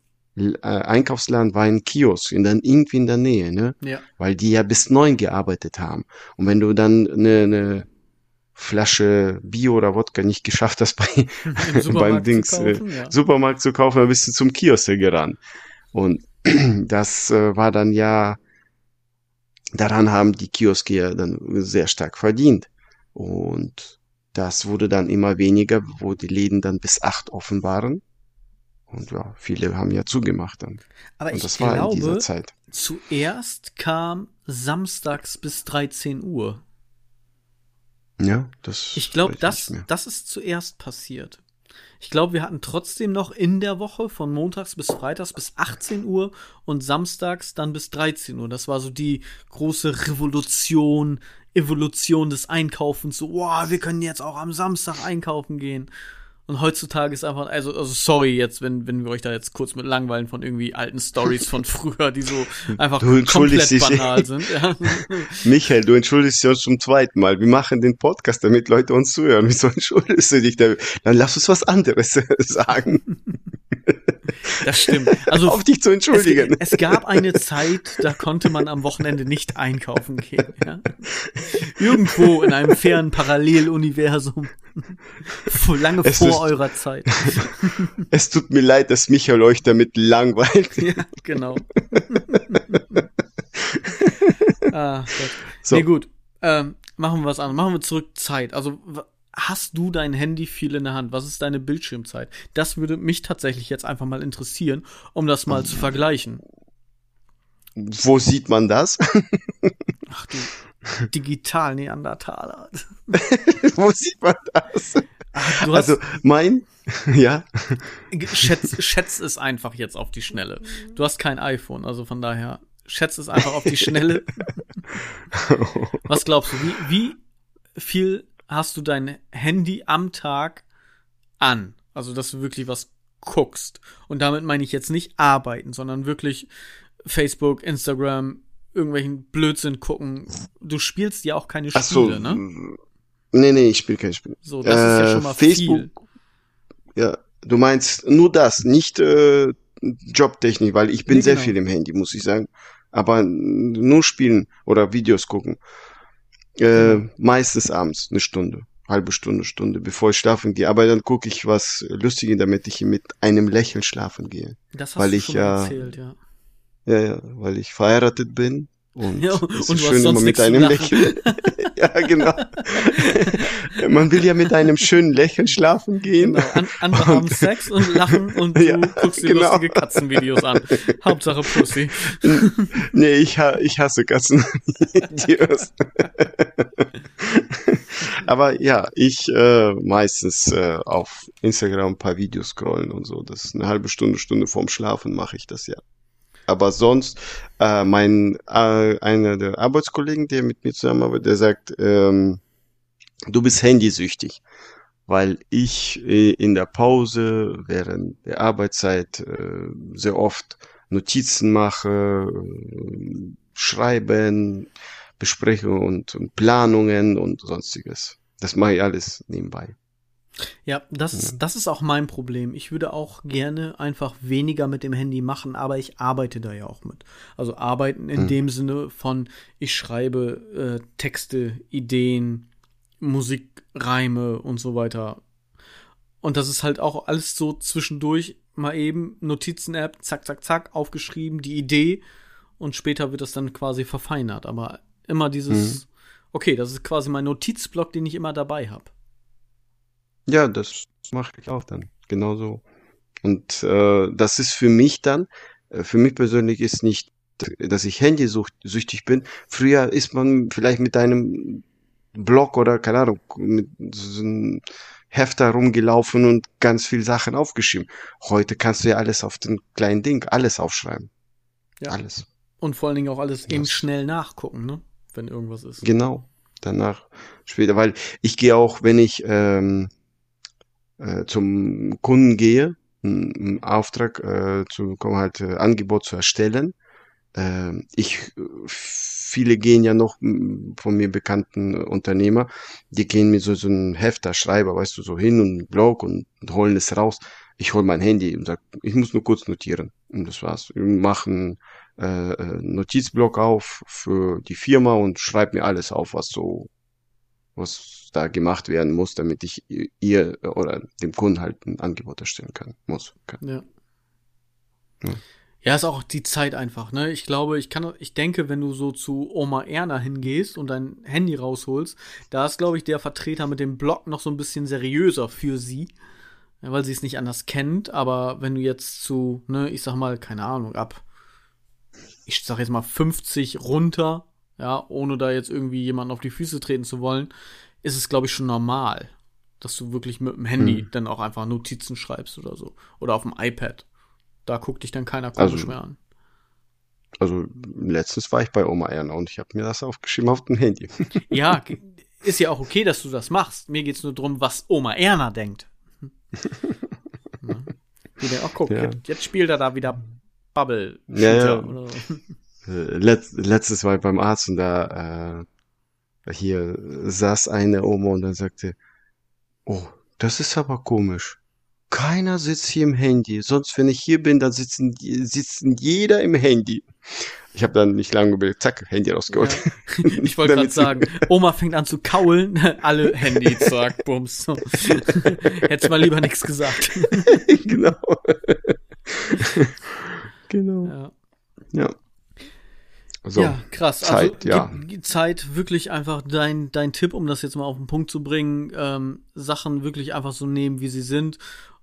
[SPEAKER 2] Einkaufsladen war ein Kiosk und dann irgendwie in der Nähe, ne?
[SPEAKER 1] Ja.
[SPEAKER 2] Weil die ja bis neun gearbeitet haben. Und wenn du dann eine, eine Flasche Bio oder Wodka nicht geschafft hast, bei,
[SPEAKER 1] Im
[SPEAKER 2] beim
[SPEAKER 1] Supermarkt
[SPEAKER 2] Dings,
[SPEAKER 1] zu
[SPEAKER 2] äh,
[SPEAKER 1] kaufen, ja.
[SPEAKER 2] Supermarkt zu kaufen, dann bist du zum Kiosk gerannt. Und das äh, war dann ja, daran haben die Kioske ja dann sehr stark verdient. Und das wurde dann immer weniger, wo die Läden dann bis acht offen waren. Und ja, viele haben ja zugemacht dann.
[SPEAKER 1] Aber
[SPEAKER 2] Und
[SPEAKER 1] ich
[SPEAKER 2] das war in dieser
[SPEAKER 1] glaube,
[SPEAKER 2] Zeit.
[SPEAKER 1] zuerst kam samstags bis 13 Uhr.
[SPEAKER 2] Ja, das.
[SPEAKER 1] Ich glaube, das, das ist zuerst passiert. Ich glaube, wir hatten trotzdem noch in der Woche von montags bis freitags bis 18 Uhr und samstags dann bis 13 Uhr. Das war so die große Revolution, Evolution des Einkaufens. So, wow, wir können jetzt auch am Samstag einkaufen gehen. Und heutzutage ist einfach, also, also sorry jetzt, wenn, wenn wir euch da jetzt kurz mit langweilen von irgendwie alten Stories von früher, die so einfach komplett
[SPEAKER 2] dich.
[SPEAKER 1] banal sind. Ja.
[SPEAKER 2] Michael, du entschuldigst dich uns zum zweiten Mal. Wir machen den Podcast, damit Leute uns zuhören. Wieso entschuldigst du dich da? Dann lass uns was anderes sagen.
[SPEAKER 1] Das stimmt. Also
[SPEAKER 2] Auf dich zu entschuldigen.
[SPEAKER 1] Es, es gab eine Zeit, da konnte man am Wochenende nicht einkaufen gehen. Ja? Irgendwo in einem fairen Paralleluniversum. Lange
[SPEAKER 2] Es
[SPEAKER 1] vor
[SPEAKER 2] ist-
[SPEAKER 1] eurer Zeit.
[SPEAKER 2] Es tut mir leid, dass Michael euch damit langweilt.
[SPEAKER 1] Ja, genau. ah, Gott.
[SPEAKER 2] So.
[SPEAKER 1] Nee, gut. Ähm, machen wir was anderes. Machen wir zurück Zeit. Also, hast du dein Handy viel in der Hand? Was ist deine Bildschirmzeit? Das würde mich tatsächlich jetzt einfach mal interessieren, um das mal zu vergleichen.
[SPEAKER 2] Wo sieht man das?
[SPEAKER 1] Ach du, digital Neandertaler.
[SPEAKER 2] Wo sieht man das?
[SPEAKER 1] Ach,
[SPEAKER 2] Also mein, ja,
[SPEAKER 1] schätz, schätz es einfach jetzt auf die Schnelle. Du hast kein iPhone, also von daher, schätz es einfach auf die Schnelle. Was glaubst du, wie, wie viel hast du dein Handy am Tag an? Also, dass du wirklich was guckst. Und damit meine ich jetzt nicht arbeiten, sondern wirklich Facebook, Instagram, irgendwelchen Blödsinn gucken. Du spielst ja auch keine
[SPEAKER 2] ach so,
[SPEAKER 1] Spiele, ne?
[SPEAKER 2] nee, nee, ich spiele kein Spiel.
[SPEAKER 1] So, das ist ja
[SPEAKER 2] Äh,
[SPEAKER 1] schon mal
[SPEAKER 2] Facebook,
[SPEAKER 1] viel.
[SPEAKER 2] Ja, du meinst nur das, nicht äh, Jobtechnik, weil ich bin
[SPEAKER 1] Nee,
[SPEAKER 2] sehr
[SPEAKER 1] genau.
[SPEAKER 2] viel im Handy, muss ich sagen. Aber nur spielen oder Videos gucken. Äh. Meistens abends, eine Stunde, halbe Stunde, Stunde, bevor ich schlafen gehe. Aber dann gucke ich was Lustiges, damit ich mit einem Lächeln schlafen gehe.
[SPEAKER 1] Das hast
[SPEAKER 2] weil
[SPEAKER 1] du
[SPEAKER 2] ich
[SPEAKER 1] schon
[SPEAKER 2] ja-
[SPEAKER 1] erzählt, ja.
[SPEAKER 2] Ja, ja, weil ich verheiratet bin. Und
[SPEAKER 1] Ja,
[SPEAKER 2] es
[SPEAKER 1] und
[SPEAKER 2] ist
[SPEAKER 1] du hast
[SPEAKER 2] schön immer mit einem. Lächeln. ja, genau. Man will ja mit einem schönen Lächeln schlafen gehen.
[SPEAKER 1] Genau. An, andere haben Sex und lachen und du
[SPEAKER 2] Ja,
[SPEAKER 1] guckst dir
[SPEAKER 2] genau.
[SPEAKER 1] lustige Katzenvideos an. Hauptsache Pussy.
[SPEAKER 2] Nee, ich, ich hasse Katzen. Videos. Aber ja, ich äh, meistens äh, auf Instagram ein paar Videos scrollen und so. Das ist eine halbe Stunde, Stunde vorm Schlafen mache ich das ja. Aber sonst, äh, mein äh, einer der Arbeitskollegen, der mit mir zusammenarbeitet, der sagt, ähm, du bist handysüchtig, weil ich äh, in der Pause während der Arbeitszeit äh, sehr oft Notizen mache, äh, schreiben, Besprechungen und, und Planungen und sonstiges. Das mache ich alles nebenbei.
[SPEAKER 1] Ja, das, ist, das ist auch mein Problem. Ich würde auch gerne einfach weniger mit dem Handy machen, aber ich arbeite da ja auch mit. Also arbeiten in mhm. dem Sinne von, ich schreibe äh, Texte, Ideen, Musik, Reime und so weiter. Und das ist halt auch alles so zwischendurch mal eben Notizen-App, zack, zack, zack, aufgeschrieben, die Idee und später wird das dann quasi verfeinert. Aber immer dieses, mhm. okay, das ist quasi mein Notizblock, den ich immer dabei habe.
[SPEAKER 2] Ja, das mache ich auch dann. Genauso. Und äh, das ist für mich dann, äh, für mich persönlich ist nicht, dass ich handysüchtig bin. Früher ist man vielleicht mit einem Blog oder keine Ahnung, mit so einem Hefter rumgelaufen und ganz viel Sachen aufgeschrieben. Heute kannst du ja alles auf den kleinen Ding, alles aufschreiben. Ja. Alles.
[SPEAKER 1] Und vor allen Dingen auch alles eben schnell nachgucken, ne? Wenn irgendwas ist.
[SPEAKER 2] Genau. Danach später, weil ich gehe auch, wenn ich ähm, äh, zum Kunden gehe, einen Auftrag äh, zu kommen, halt äh, Angebot zu erstellen. Äh, ich viele gehen ja noch von mir bekannten Unternehmer, die gehen mit so, so einem Hefter, Schreiber, weißt du, so hin und Blog und, holen es raus. Ich hol mein Handy und sag, ich muss nur kurz notieren. Und das war's. Wir machen äh, äh Notizblock auf für die Firma und schreib mir alles auf, was so, was da gemacht werden muss, damit ich ihr oder dem Kunden halt ein Angebot erstellen kann, muss. Kann.
[SPEAKER 1] Ja. ja. Ja, ist auch die Zeit einfach, ne? Ich glaube, ich kann, ich denke, wenn du so zu Oma Erna hingehst und dein Handy rausholst, da ist, glaube ich, der Vertreter mit dem Blog noch so ein bisschen seriöser für sie, weil sie es nicht anders kennt. Aber wenn du jetzt zu, ne, ich sag mal, keine Ahnung, ab, ich sag jetzt mal 50 runter, ja, ohne da jetzt irgendwie jemanden auf die Füße treten zu wollen, ist es, glaube ich, schon normal, dass du wirklich mit dem Handy hm. dann auch einfach Notizen schreibst oder so. Oder auf dem iPad. Da guckt dich dann keiner komisch also, mehr an.
[SPEAKER 2] Also letztens war ich bei Oma Erna und ich habe mir das aufgeschrieben auf dem Handy.
[SPEAKER 1] Ja, ist ja auch okay, dass du das machst. Mir geht es nur darum, was Oma Erna denkt. ja. Die denkt, oh guck, ja. jetzt, jetzt, spielt er da wieder Bubble.
[SPEAKER 2] Ja, ja. Oder so. Äh, letzt, letztes war ich beim Arzt und da äh, hier saß eine Oma und dann sagte, oh, das ist aber komisch. Keiner sitzt hier im Handy. Sonst, wenn ich hier bin, dann sitzen, sitzen jeder im Handy. Ich habe dann nicht lange überlegt, zack, Handy rausgeholt.
[SPEAKER 1] Ja. Ich wollte gerade sagen, Oma fängt an zu kaulen, alle Handy, zack, bums. Hättest mal lieber nichts gesagt.
[SPEAKER 2] genau. genau. Ja. ja.
[SPEAKER 1] So, ja, krass. Also Zeit, also, ja. Zeit wirklich einfach dein, dein Tipp, um das jetzt mal auf den Punkt zu bringen, ähm, Sachen wirklich einfach so nehmen, wie sie sind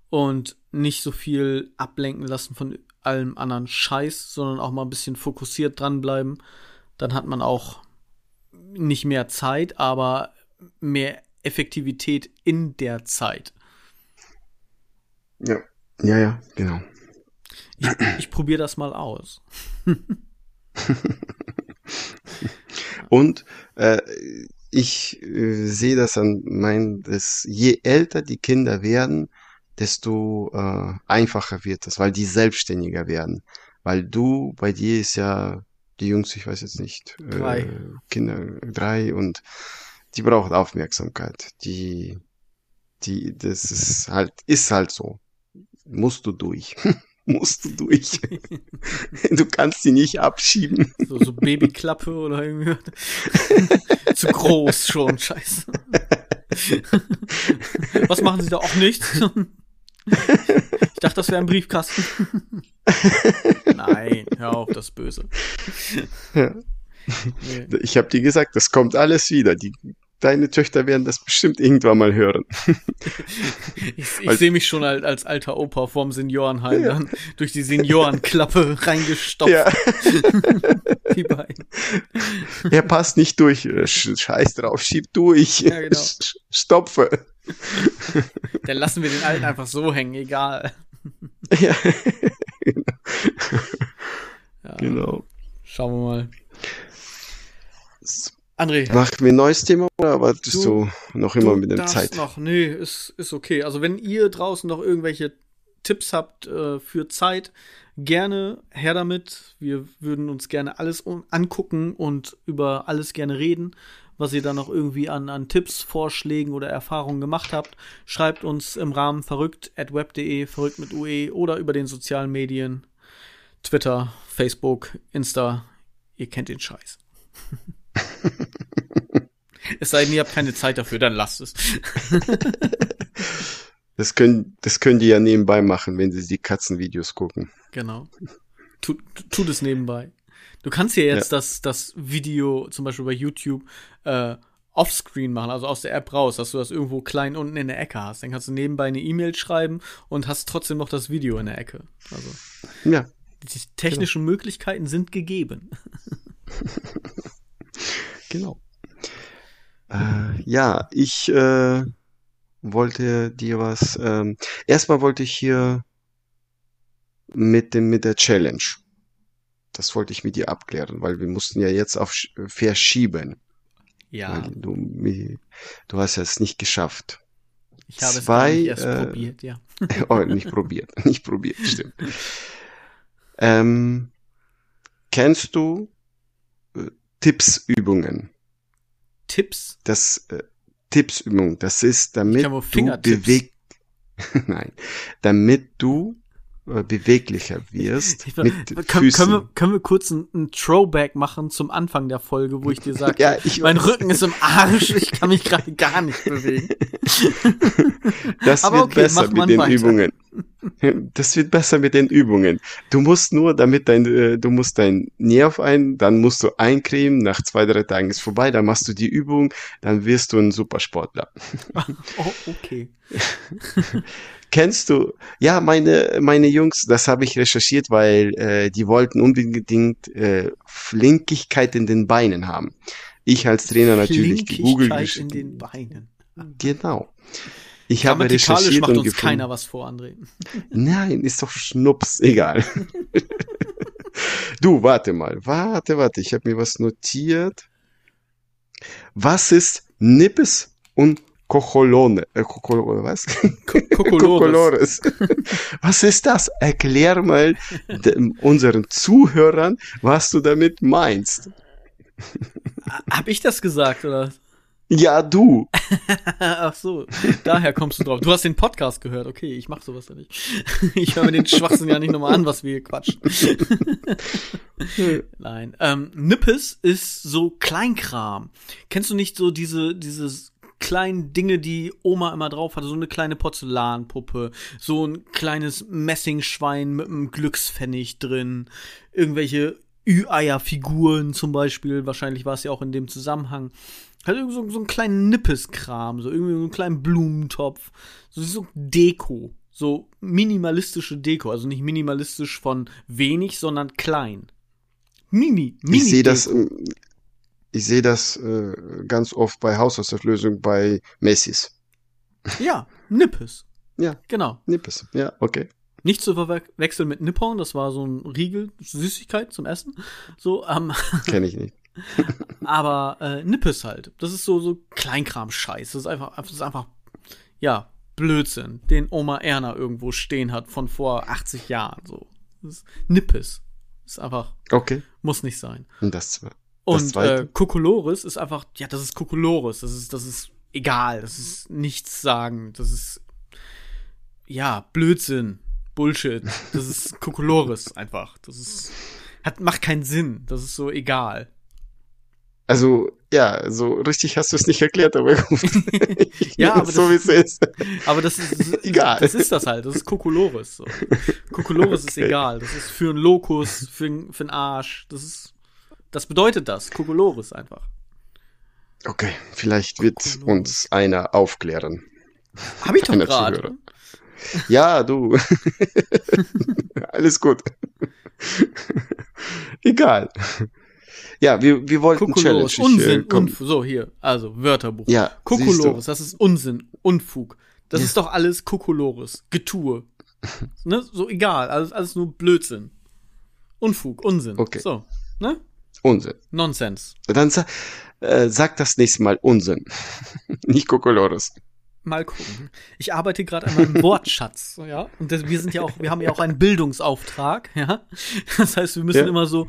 [SPEAKER 1] und nicht so viel ablenken lassen von allem anderen Scheiß, sondern auch mal ein bisschen fokussiert dranbleiben. Dann hat man auch nicht mehr Zeit, aber mehr Effektivität in der Zeit.
[SPEAKER 2] Ja, ja, ja, genau.
[SPEAKER 1] Ich, ich probiere das mal aus.
[SPEAKER 2] Und äh, ich äh, sehe das an mein, dass je älter die Kinder werden, desto äh, einfacher wird das, weil die selbstständiger werden. Weil du, bei dir ist ja die Jungs, ich weiß jetzt nicht,
[SPEAKER 1] äh, drei.
[SPEAKER 2] Kinder drei und die braucht Aufmerksamkeit. Die, die, das ist halt, ist halt so. Musst du durch. musst du durch. du kannst sie nicht abschieben.
[SPEAKER 1] So, so Babyklappe oder irgendwie. Zu groß schon, scheiße. Was machen sie da auch nicht? Ich dachte, das wäre ein Briefkasten. Nein, hör auf, das Böse.
[SPEAKER 2] Ja. Nee. Ich habe dir gesagt, das kommt alles wieder. Die deine Töchter werden das bestimmt irgendwann mal hören.
[SPEAKER 1] ich, ich sehe mich schon als, als, alter Opa vorm Seniorenheim ja. dann durch die Seniorenklappe reingestopft. Ja.
[SPEAKER 2] die beiden. Er passt nicht durch. Scheiß drauf, schieb durch. Ja, genau. Stopfe.
[SPEAKER 1] Dann lassen wir den Alten einfach so hängen, egal. Ja. ja. Genau. Schauen wir mal. André.
[SPEAKER 2] Machen wir ein neues Thema oder wartest du, du noch immer du mit der Zeit?
[SPEAKER 1] noch, nee, ist, ist okay. Also wenn ihr draußen noch irgendwelche Tipps habt äh, für Zeit, gerne her damit. Wir würden uns gerne alles angucken und über alles gerne reden, was ihr da noch irgendwie an, an Tipps, Vorschlägen oder Erfahrungen gemacht habt. Schreibt uns im Rahmen verrückt at web.de, verrückt mit UE oder über den sozialen Medien. Twitter, Facebook, Insta. Ihr kennt den Scheiß. es sei denn, ihr habt keine Zeit dafür, dann lasst es.
[SPEAKER 2] Das können, das können die ja nebenbei machen, wenn sie die Katzenvideos gucken.
[SPEAKER 1] Genau. Tu, tu das nebenbei. Du kannst ja jetzt ja. Das, das Video zum Beispiel bei YouTube äh, offscreen machen, also aus der App raus, dass du das irgendwo klein unten in der Ecke hast. Dann kannst du nebenbei eine E-Mail schreiben und hast trotzdem noch das Video in der Ecke. Also
[SPEAKER 2] ja.
[SPEAKER 1] Die technischen genau. Möglichkeiten sind gegeben.
[SPEAKER 2] genau. Äh, ja, ich äh, wollte dir was. Ähm, erstmal wollte ich hier mit dem mit der Challenge. Das wollte ich mit dir abklären, weil wir mussten ja jetzt auf verschieben.
[SPEAKER 1] Ja.
[SPEAKER 2] Du, du hast es nicht geschafft.
[SPEAKER 1] Ich habe Zwei, es erst äh, probiert, ja.
[SPEAKER 2] oh, nicht probiert, nicht probiert, stimmt. Ähm, kennst du Tippsübungen?
[SPEAKER 1] Tipps?
[SPEAKER 2] Das äh, Tippsübung, das ist damit du bewegt, nein, damit du beweglicher wirst.
[SPEAKER 1] Ich, mit können, können, wir, können wir kurz ein, Throwback machen zum Anfang der Folge, wo ich dir sage, ja, mein weiß. Rücken ist im Arsch, ich kann mich gerade gar nicht bewegen.
[SPEAKER 2] Das Aber wird okay, besser mit den weiter. Übungen. Das wird besser mit den Übungen. Du musst nur, damit dein, äh, du musst dein Nerv ein, dann musst du eincremen, nach zwei, drei Tagen ist vorbei, dann machst du die Übung, dann wirst du ein Supersportler.
[SPEAKER 1] Oh, okay.
[SPEAKER 2] Kennst du? Ja, meine meine Jungs, das habe ich recherchiert, weil äh, die wollten unbedingt äh, Flinkigkeit in den Beinen haben. Ich als Trainer natürlich
[SPEAKER 1] gegoogelt. in den Beinen.
[SPEAKER 2] Genau. Ich habe recherchiert
[SPEAKER 1] macht
[SPEAKER 2] und
[SPEAKER 1] uns gefunden. keiner was vor, André.
[SPEAKER 2] Nein, ist doch Schnups, egal. du, warte mal, warte, warte, ich habe mir was notiert. Was ist Nippes und Cocholone, äh, Cocholone, was?
[SPEAKER 1] Cocolores.
[SPEAKER 2] was ist das? Erklär mal unseren Zuhörern, was du damit meinst.
[SPEAKER 1] Hab ich das gesagt, oder?
[SPEAKER 2] Ja, du.
[SPEAKER 1] Ach so, daher kommst du drauf. Du hast den Podcast gehört. Okay, ich mach sowas ja nicht. Ich höre mir den Schwachsinn ja nicht nochmal an, was wir hier quatschen. Nein. Ähm, Nippes ist so Kleinkram. Kennst du nicht so diese, dieses kleinen Dinge, die Oma immer drauf hatte. So eine kleine Porzellanpuppe, so ein kleines Messingschwein mit einem Glückspfennig drin, irgendwelche Ü-Eier-Figuren zum Beispiel. Wahrscheinlich war es ja auch in dem Zusammenhang. Halt irgendwie so, so einen kleinen Nippeskram, so irgendwie so einen kleinen Blumentopf. So, so Deko. So minimalistische Deko. Also nicht minimalistisch von wenig, sondern klein. Mini,
[SPEAKER 2] mini. Ich sehe das, ich sehe das äh, ganz oft bei Haushaltsauflösung bei Macy's.
[SPEAKER 1] Ja, Nippes.
[SPEAKER 2] Ja.
[SPEAKER 1] Genau.
[SPEAKER 2] Nippes. Ja, okay.
[SPEAKER 1] Nicht zu verwechseln mit Nippon, das war so ein Riegel, Süßigkeit zum Essen. So, ähm.
[SPEAKER 2] Kenne ich nicht.
[SPEAKER 1] aber äh, Nippes halt. Das ist so, so Kleinkram-Scheiß. Das ist einfach, das ist einfach, ja, Blödsinn, den Oma Erna irgendwo stehen hat von vor 80 Jahren. So. Das ist Nippes. Ist einfach.
[SPEAKER 2] Okay.
[SPEAKER 1] Muss nicht sein.
[SPEAKER 2] Und das
[SPEAKER 1] und äh, Kokolores ist einfach, ja, das ist Kokolores. Das ist, das ist egal. Das ist nichts sagen. Das ist, ja, Blödsinn. Bullshit. Das ist Kokolores einfach. Das ist, hat, macht keinen Sinn. Das ist so egal.
[SPEAKER 2] Also, ja, so richtig hast du es nicht erklärt, aber gut.
[SPEAKER 1] ja, aber so wie es ist. Aber das ist, egal. Das ist das halt. Das ist Kokolores. So. Kokolores okay. ist egal. Das ist für einen Lokus, für, für einen Arsch. Das ist das bedeutet das, Kokolores einfach.
[SPEAKER 2] Okay, vielleicht wird Kokolores. uns einer aufklären.
[SPEAKER 1] Hab ich doch gerade.
[SPEAKER 2] Ja, du. Alles gut. Egal. Ja, wir, wir wollten
[SPEAKER 1] Kokolores, Challenge. Unsinn, äh, Unfug. So, hier, also Wörterbuch.
[SPEAKER 2] Ja,
[SPEAKER 1] Kokolores, das ist Unsinn, Unfug. Das ja. ist doch alles Kokolores, Getue. ne? So egal, alles, alles nur Blödsinn. Unfug, Unsinn.
[SPEAKER 2] Okay.
[SPEAKER 1] So, ne?
[SPEAKER 2] Unsinn.
[SPEAKER 1] Nonsens.
[SPEAKER 2] Dann äh, sag das nächste Mal Unsinn. Nicht Kokolores.
[SPEAKER 1] Mal gucken. Ich arbeite gerade an meinem Wortschatz, ja. Und das, wir sind ja auch, wir haben ja auch einen Bildungsauftrag, ja. Das heißt, wir müssen ja. immer so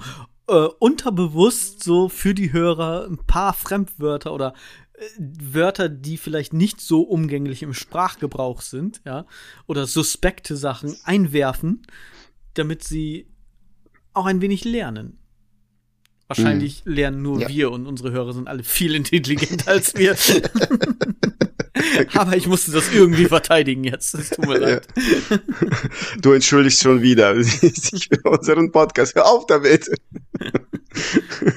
[SPEAKER 1] äh, unterbewusst so für die Hörer ein paar Fremdwörter oder äh, Wörter, die vielleicht nicht so umgänglich im Sprachgebrauch sind, ja, oder suspekte Sachen einwerfen, damit sie auch ein wenig lernen. Wahrscheinlich mhm. lernen nur ja. wir und unsere Hörer sind alle viel intelligenter als wir. Aber ich musste das irgendwie verteidigen jetzt. Es tut mir leid.
[SPEAKER 2] Ja. Du entschuldigst schon wieder unseren Podcast. Hör auf damit.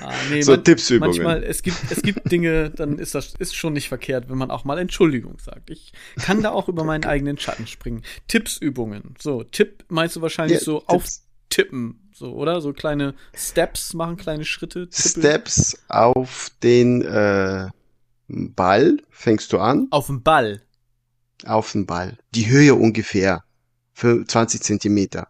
[SPEAKER 1] Ah, nee, so man, Tippsübungen. Manchmal, es gibt, es gibt Dinge, dann ist das ist schon nicht verkehrt, wenn man auch mal Entschuldigung sagt. Ich kann da auch über meinen eigenen Schatten springen. Tippsübungen. So, Tipp meinst du wahrscheinlich ja, so Tipps. Auftippen so, oder? So kleine Steps machen, kleine Schritte.
[SPEAKER 2] Tippeln. Steps auf den äh, Ball fängst du an.
[SPEAKER 1] Auf den Ball.
[SPEAKER 2] Auf den Ball. Die Höhe ungefähr. Für 20 Zentimeter.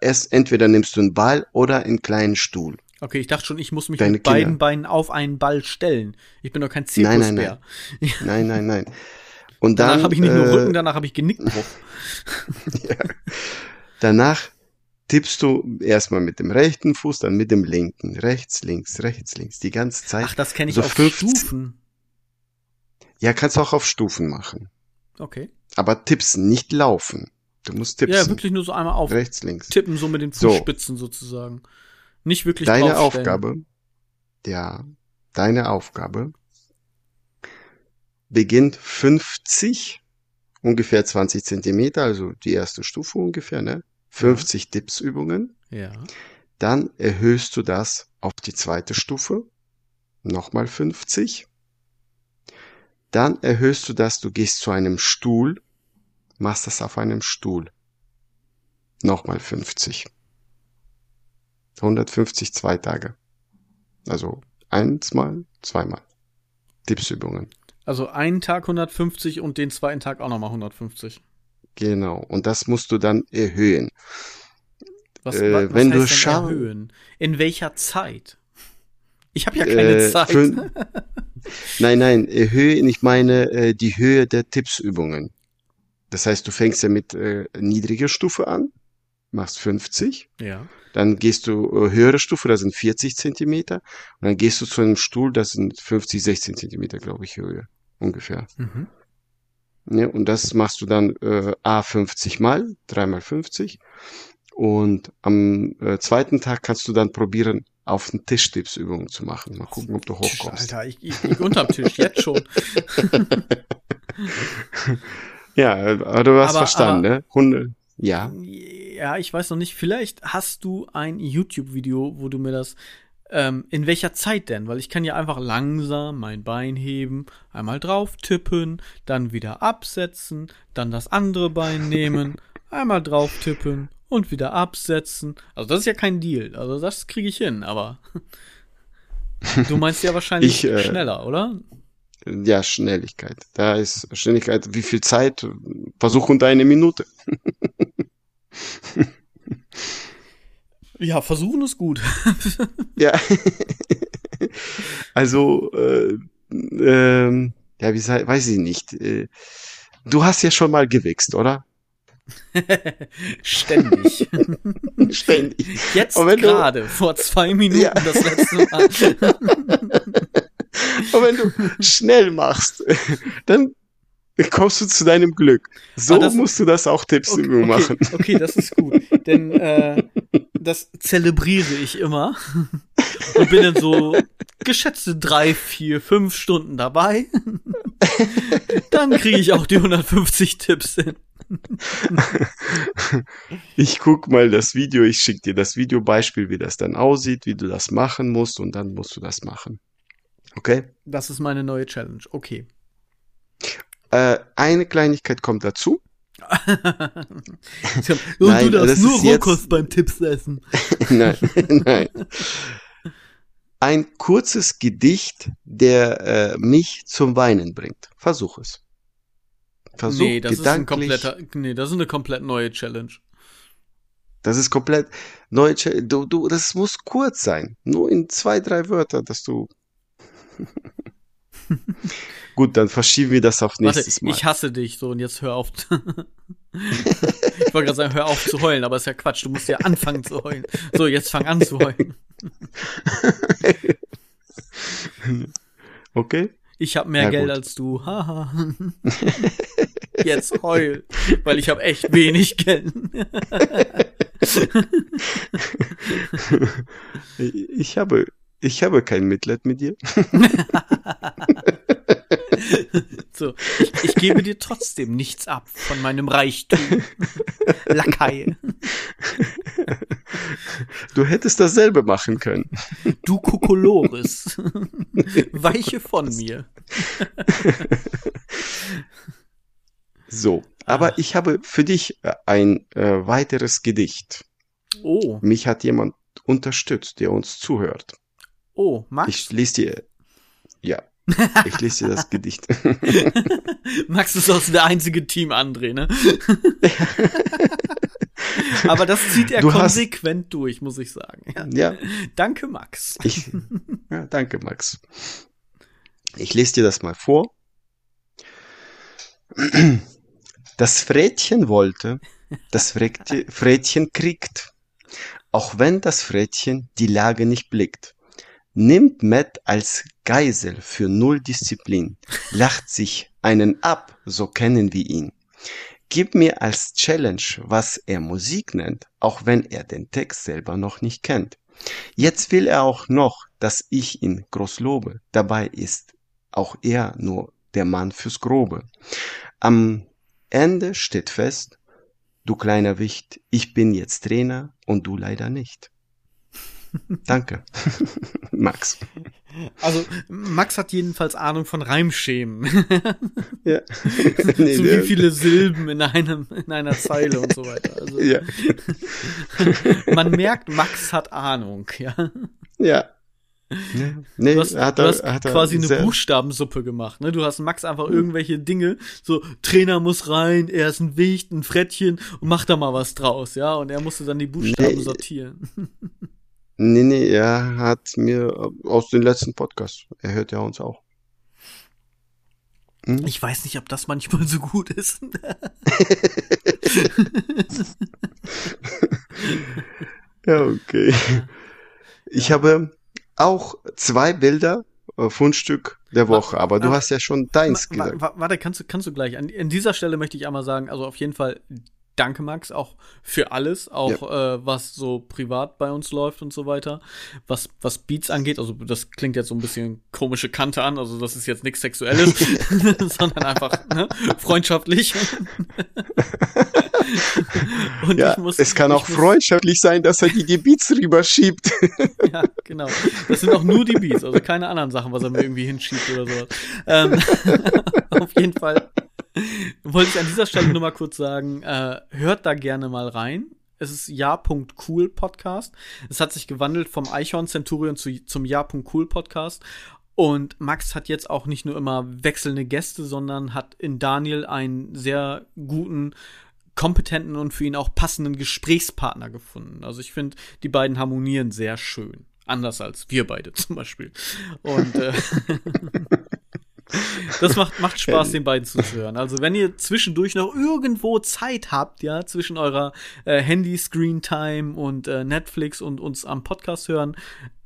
[SPEAKER 2] Erst entweder nimmst du einen Ball oder einen kleinen Stuhl.
[SPEAKER 1] Okay, ich dachte schon, ich muss mich Deine mit Kinder. beiden Beinen auf einen Ball stellen. Ich bin doch kein Zirkusbär.
[SPEAKER 2] Nein, nein, nein. nein, nein, nein.
[SPEAKER 1] Und danach habe ich nicht nur äh, Rücken, danach habe ich Genickbruch.
[SPEAKER 2] ja. Danach tippst du erstmal mit dem rechten Fuß, dann mit dem linken. Rechts, links, rechts, links. Die ganze Zeit.
[SPEAKER 1] Ach, das kenne ich so auf 15. Stufen.
[SPEAKER 2] Ja, kannst du auch auf Stufen machen.
[SPEAKER 1] Okay.
[SPEAKER 2] Aber tippst nicht laufen. Du musst tippen.
[SPEAKER 1] Ja, wirklich nur so einmal auf.
[SPEAKER 2] Rechts, links.
[SPEAKER 1] Tippen, so mit den Fußspitzen so. sozusagen. Nicht wirklich
[SPEAKER 2] Deine Aufgabe, ja, deine Aufgabe beginnt 50, ungefähr 20 Zentimeter, also die erste Stufe ungefähr, ne? 50 ja. Dips-Übungen.
[SPEAKER 1] Ja.
[SPEAKER 2] Dann erhöhst du das auf die zweite Stufe. Nochmal 50. Dann erhöhst du das, du gehst zu einem Stuhl, machst das auf einem Stuhl. Nochmal 50. 150 zwei Tage. Also eins mal, zweimal. Tippsübungen.
[SPEAKER 1] Also einen Tag 150 und den zweiten Tag auch nochmal 150.
[SPEAKER 2] Genau. Und das musst du dann erhöhen.
[SPEAKER 1] Was, äh, was wenn du erhöhen? In welcher Zeit? Ich habe ja keine äh, Zeit. Für,
[SPEAKER 2] nein, nein, erhöhen, ich meine äh, die Höhe der Tippsübungen. Das heißt, du fängst ja mit äh, niedriger Stufe an, machst 50.
[SPEAKER 1] Ja.
[SPEAKER 2] Dann gehst du äh, höhere Stufe, das sind 40 Zentimeter. Und dann gehst du zu einem Stuhl, das sind 50, 16 Zentimeter, glaube ich, Höhe. Ungefähr. Mhm. Ja, und das machst du dann äh, A 50 mal, 3 mal 50. Und am äh, zweiten Tag kannst du dann probieren, auf den Tischtippsübungen zu machen. Mal gucken, ob du hochkommst.
[SPEAKER 1] Alter, ich, ich, ich unterm Tisch, jetzt schon.
[SPEAKER 2] ja, aber du hast aber, verstanden, aber, ne? Hunde, ja.
[SPEAKER 1] Ja, ich weiß noch nicht. Vielleicht hast du ein YouTube-Video, wo du mir das ähm, in welcher Zeit denn? Weil ich kann ja einfach langsam mein Bein heben, einmal drauf tippen, dann wieder absetzen, dann das andere Bein nehmen, einmal drauf tippen und wieder absetzen. Also das ist ja kein Deal. Also das kriege ich hin, aber du meinst ja wahrscheinlich ich, äh, schneller, oder?
[SPEAKER 2] Ja, Schnelligkeit. Da ist Schnelligkeit. Wie viel Zeit? Versuch unter eine Minute.
[SPEAKER 1] Ja, versuchen ist gut.
[SPEAKER 2] ja. also, äh, äh, ja, wie sei, weiß ich nicht. Äh, du hast ja schon mal gewichst, oder?
[SPEAKER 1] Ständig.
[SPEAKER 2] Ständig.
[SPEAKER 1] Jetzt gerade, vor zwei Minuten ja. das letzte Mal.
[SPEAKER 2] Und wenn du schnell machst, dann kommst du zu deinem Glück. So das, musst du das auch Tipps
[SPEAKER 1] okay,
[SPEAKER 2] okay, machen.
[SPEAKER 1] Okay, das ist gut. Denn äh, das zelebriere ich immer. Und bin dann so geschätzte drei, vier, fünf Stunden dabei. Dann kriege ich auch die 150 Tipps hin.
[SPEAKER 2] Ich guck mal das Video, ich schicke dir das Videobeispiel, wie das dann aussieht, wie du das machen musst und dann musst du das machen. Okay?
[SPEAKER 1] Das ist meine neue Challenge. Okay.
[SPEAKER 2] Äh, eine Kleinigkeit kommt dazu.
[SPEAKER 1] Und nein, du darfst nur Rohkost beim Tipps essen.
[SPEAKER 2] nein, nein. Ein kurzes Gedicht, der äh, mich zum Weinen bringt. Versuch es.
[SPEAKER 1] Versuch nee, das ist ein kompletter, nee, das ist eine komplett neue Challenge.
[SPEAKER 2] Das ist komplett neue Challenge. Du, du, das muss kurz sein. Nur in zwei, drei Wörter, dass du Gut, dann verschieben wir das auf nächstes
[SPEAKER 1] Warte, Mal. Ich hasse dich so und jetzt hör auf. ich wollte gerade sagen, hör auf zu heulen, aber ist ja Quatsch. Du musst ja anfangen zu heulen. So, jetzt fang an zu heulen.
[SPEAKER 2] okay?
[SPEAKER 1] Ich habe mehr
[SPEAKER 2] Ja,
[SPEAKER 1] Geld
[SPEAKER 2] gut.
[SPEAKER 1] als du. Haha. Jetzt heul, weil ich habe echt wenig Geld.
[SPEAKER 2] Ich habe, ich habe kein Mitleid mit dir.
[SPEAKER 1] So, ich, ich gebe dir trotzdem nichts ab von meinem Reichtum. Lakai.
[SPEAKER 2] Du hättest dasselbe machen können.
[SPEAKER 1] Du Kokolores. Weiche von mir.
[SPEAKER 2] So, aber
[SPEAKER 1] Ach.
[SPEAKER 2] ich habe für dich äh, ein äh, weiteres Gedicht.
[SPEAKER 1] Oh,
[SPEAKER 2] Mich hat jemand unterstützt, der uns zuhört.
[SPEAKER 1] oh, Max.
[SPEAKER 2] Ich lese dir, ja, ich lese dir das Gedicht.
[SPEAKER 1] Max ist auch so der einzige Team André, ne? Aber das zieht er
[SPEAKER 2] Du hast-
[SPEAKER 1] konsequent durch, muss ich sagen. Ja.
[SPEAKER 2] ja,
[SPEAKER 1] Danke, Max.
[SPEAKER 2] ich, ja, danke, Max. Ich lese dir das mal vor. Das Frätchen wollte, das Frätchen kriegt, auch wenn das Frätchen die Lage nicht blickt. Nimmt Matt als Geisel für null Disziplin, lacht sich einen ab, so kennen wir ihn. Gib mir als Challenge, was er Musik nennt, auch wenn er den Text selber noch nicht kennt. Jetzt will er auch noch, dass ich ihn groß lobe. Dabei ist auch er nur der Mann fürs Grobe. Am Ende steht fest, du kleiner Wicht, ich bin jetzt Trainer und du leider nicht. Danke, Max.
[SPEAKER 1] Also, Max hat jedenfalls Ahnung von Reimschemen.
[SPEAKER 2] Ja. Nee,
[SPEAKER 1] so wie viele Silben in einem, in einer Zeile und so weiter. Also,
[SPEAKER 2] Ja,
[SPEAKER 1] man merkt, Max hat Ahnung, ja.
[SPEAKER 2] ja. Nee, nee,
[SPEAKER 1] Du hast,
[SPEAKER 2] hat
[SPEAKER 1] du
[SPEAKER 2] er-
[SPEAKER 1] hast
[SPEAKER 2] hat er
[SPEAKER 1] quasi eine Buchstabensuppe gemacht, ne? Du hast Max einfach irgendwelche Dinge, so Trainer muss rein, er ist ein Wicht, ein Frettchen und mach da mal was draus, ja? Und er musste dann die Buchstaben
[SPEAKER 2] Nee.
[SPEAKER 1] sortieren.
[SPEAKER 2] Nee, nee, er hat mir aus den letzten Podcasts, er hört ja uns auch. Hm?
[SPEAKER 1] Ich weiß nicht, ob das manchmal so gut ist.
[SPEAKER 2] Ja, okay. Ich habe auch zwei Bilder, äh, Fundstück der Woche, aber du hast ja schon deins gesagt.
[SPEAKER 1] wa- Warte, kannst du, kannst du gleich. An, an dieser Stelle möchte ich einmal sagen, also auf jeden Fall danke, Max, auch für alles, auch äh, was so privat bei uns läuft und so weiter. Was, was Beats angeht, also das klingt jetzt so ein bisschen komische Kante an, also das ist jetzt nichts Sexuelles, sondern einfach ne, freundschaftlich. und
[SPEAKER 2] Ja,
[SPEAKER 1] ich muss,
[SPEAKER 2] es kann auch
[SPEAKER 1] muss-
[SPEAKER 2] freundschaftlich sein, dass er die, die Beats rüberschiebt.
[SPEAKER 1] Ja, genau. Das sind auch nur die Beats, also keine anderen Sachen, was er mir irgendwie hinschiebt oder sowas. Ähm, auf jeden Fall wollte ich an dieser Stelle nur mal kurz sagen, äh, hört da gerne mal rein. Es ist ja.cool Podcast. Es hat sich gewandelt vom Eichhorn Centurion zu, zum ja.cool Podcast. Und Max hat jetzt auch nicht nur immer wechselnde Gäste, sondern hat in Daniel einen sehr guten, kompetenten und für ihn auch passenden Gesprächspartner gefunden. Also ich finde, die beiden harmonieren sehr schön. Anders als wir beide zum Beispiel. Und äh, das macht, macht Spaß, den beiden zuzuhören. Also wenn ihr zwischendurch noch irgendwo Zeit habt, ja, zwischen eurer äh, Handy-Screen-Time und äh, Netflix und uns am Podcast hören,